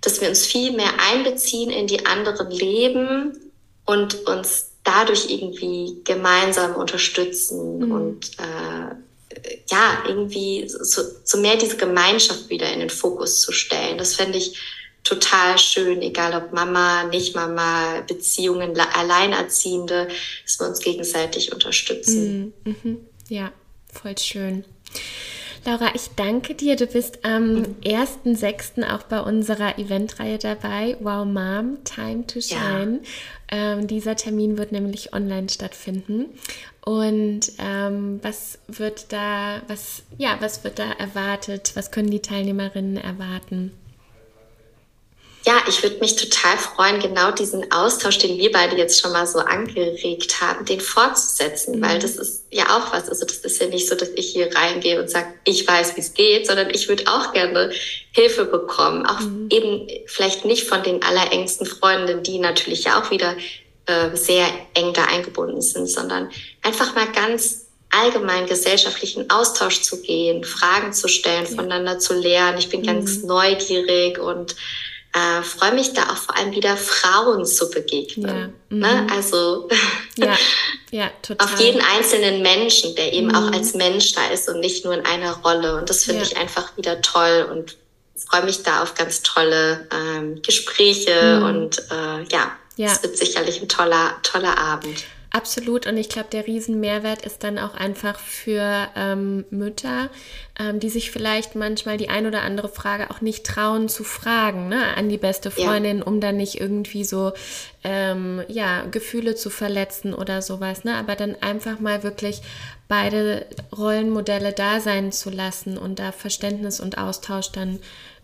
Dass wir uns viel mehr einbeziehen in die anderen Leben und uns dadurch irgendwie gemeinsam unterstützen mhm. und äh, ja, irgendwie so, so mehr diese Gemeinschaft wieder in den Fokus zu stellen. Das fände ich total schön, egal ob Mama, nicht Mama, Beziehungen, Alleinerziehende, dass wir uns gegenseitig unterstützen. Mhm. Mhm. Ja, voll schön. Laura, ich danke dir. Du bist am 1.6. auch bei unserer Eventreihe dabei. Wow Mom, Time to Shine. Ja. Ähm, dieser Termin wird nämlich online stattfinden. Und ähm, was wird da, was, ja, was wird da erwartet? Was können die Teilnehmerinnen erwarten? Ja, ich würde mich total freuen, genau diesen Austausch, den wir beide jetzt schon mal so angeregt haben, den fortzusetzen, mhm. weil das ist ja auch was. Also das ist ja nicht so, dass ich hier reingehe und sage, ich weiß, wie es geht, sondern ich würde auch gerne Hilfe bekommen. Auch mhm. eben vielleicht nicht von den allerengsten Freunden, die natürlich ja auch wieder äh, sehr eng da eingebunden sind, sondern einfach mal ganz allgemein gesellschaftlichen Austausch zu gehen, Fragen zu stellen, voneinander zu lernen. Ich bin mhm. ganz neugierig und äh, freue mich da auch vor allem wieder Frauen zu begegnen. Ja. Ne? Mhm. Also ja. Ja, total. auf jeden einzelnen Menschen, der eben mhm. auch als Mensch da ist und nicht nur in einer Rolle. Und das finde ich einfach wieder toll und freue mich da auf ganz tolle ähm, Gespräche mhm. und äh, ja, ja, es wird sicherlich ein toller, toller Abend. Absolut. Und ich glaube, der Riesenmehrwert ist dann auch einfach für ähm, Mütter, ähm, die sich vielleicht manchmal die ein oder andere Frage auch nicht trauen zu fragen, ne, an die beste Freundin, ja. um dann nicht irgendwie so, ähm, ja, Gefühle zu verletzen oder sowas, ne, aber dann einfach mal wirklich beide Rollenmodelle da sein zu lassen und da Verständnis und Austausch dann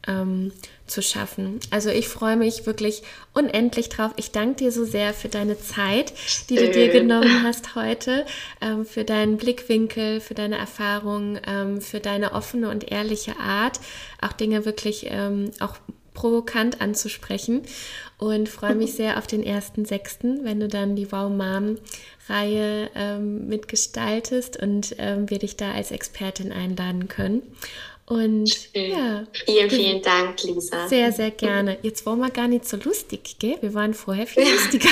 ähm, zu schaffen. Also ich freue mich wirklich unendlich drauf. Ich danke dir so sehr für deine Zeit, die du dir genommen hast heute, ähm, für deinen Blickwinkel, für deine Erfahrung, ähm, für deine offene und ehrliche Art, auch Dinge wirklich ähm, auch provokant anzusprechen und freue mich sehr auf den ersten sechsten, wenn du dann die Wow Mom Reihe ähm, mitgestaltest und ähm, wir dich da als Expertin einladen können. Und Schön. ja. Vielen, vielen Dank, Lisa. Sehr, sehr gerne. Jetzt waren wir gar nicht so lustig, gell? Wir waren vorher viel lustiger.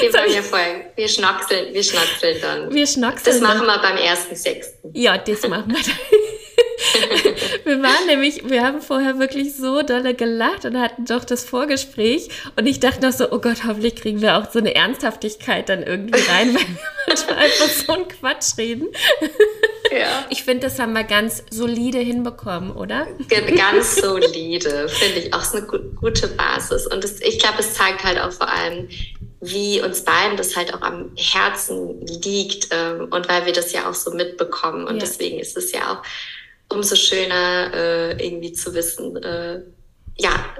wir waren ja vorher. Wir schnackseln, wir schnackseln dann. Wir schnackseln. Das machen wir beim ersten Sechsten. Ja, das machen wir dann. wir waren nämlich, wir haben vorher wirklich so dolle gelacht und hatten doch das Vorgespräch und ich dachte noch so, oh Gott, hoffentlich kriegen wir auch so eine Ernsthaftigkeit dann irgendwie rein, weil wir manchmal einfach so einen Quatsch reden. Ja. Ich finde, das haben wir ganz solide hinbekommen, oder? Ganz solide, finde ich auch ist eine gute Basis. Und das, ich glaube, es zeigt halt auch vor allem, wie uns beiden das halt auch am Herzen liegt ähm, und weil wir das ja auch so mitbekommen. Und ja. deswegen ist es ja auch umso schöner, äh, irgendwie zu wissen, äh, ja,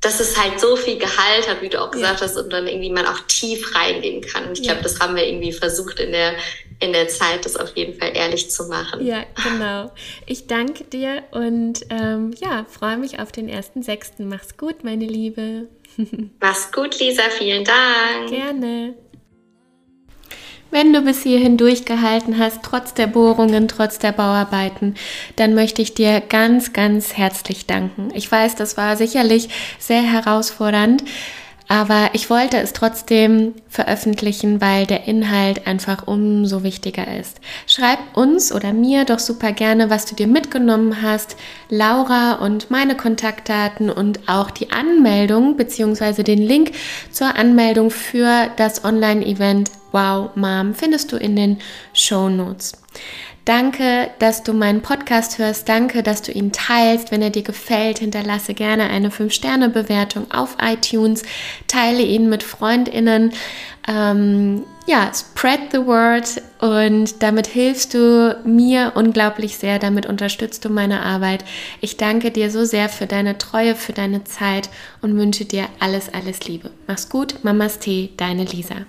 dass es halt so viel Gehalt hat, wie du auch gesagt ja. hast, und dann irgendwie man auch tief reingehen kann. Und ich glaube, ja. das haben wir irgendwie versucht in der, in der Zeit, das auf jeden Fall ehrlich zu machen. Ja, genau. Ich danke dir und ähm, ja, freue mich auf den ersten sechsten. Mach's gut, meine Liebe. Mach's gut, Lisa. Vielen Dank. Gerne. Wenn du bis hierhin durchgehalten hast, trotz der Bohrungen, trotz der Bauarbeiten, dann möchte ich dir ganz, ganz herzlich danken. Ich weiß, das war sicherlich sehr herausfordernd, aber ich wollte es trotzdem veröffentlichen, weil der Inhalt einfach umso wichtiger ist. Schreib uns oder mir doch super gerne, was du dir mitgenommen hast. Laura und meine Kontaktdaten und auch die Anmeldung bzw. den Link zur Anmeldung für das Online-Event Wow Mom findest du in den Show Notes. Danke, dass du meinen Podcast hörst. Danke, dass du ihn teilst. Wenn er dir gefällt, hinterlasse gerne eine 5-Sterne-Bewertung auf iTunes. Teile ihn mit FreundInnen. Ähm, ja, spread the word und damit hilfst du mir unglaublich sehr. Damit unterstützt du meine Arbeit. Ich danke dir so sehr für deine Treue, für deine Zeit und wünsche dir alles, alles Liebe. Mach's gut. Mamas Tee, deine Lisa.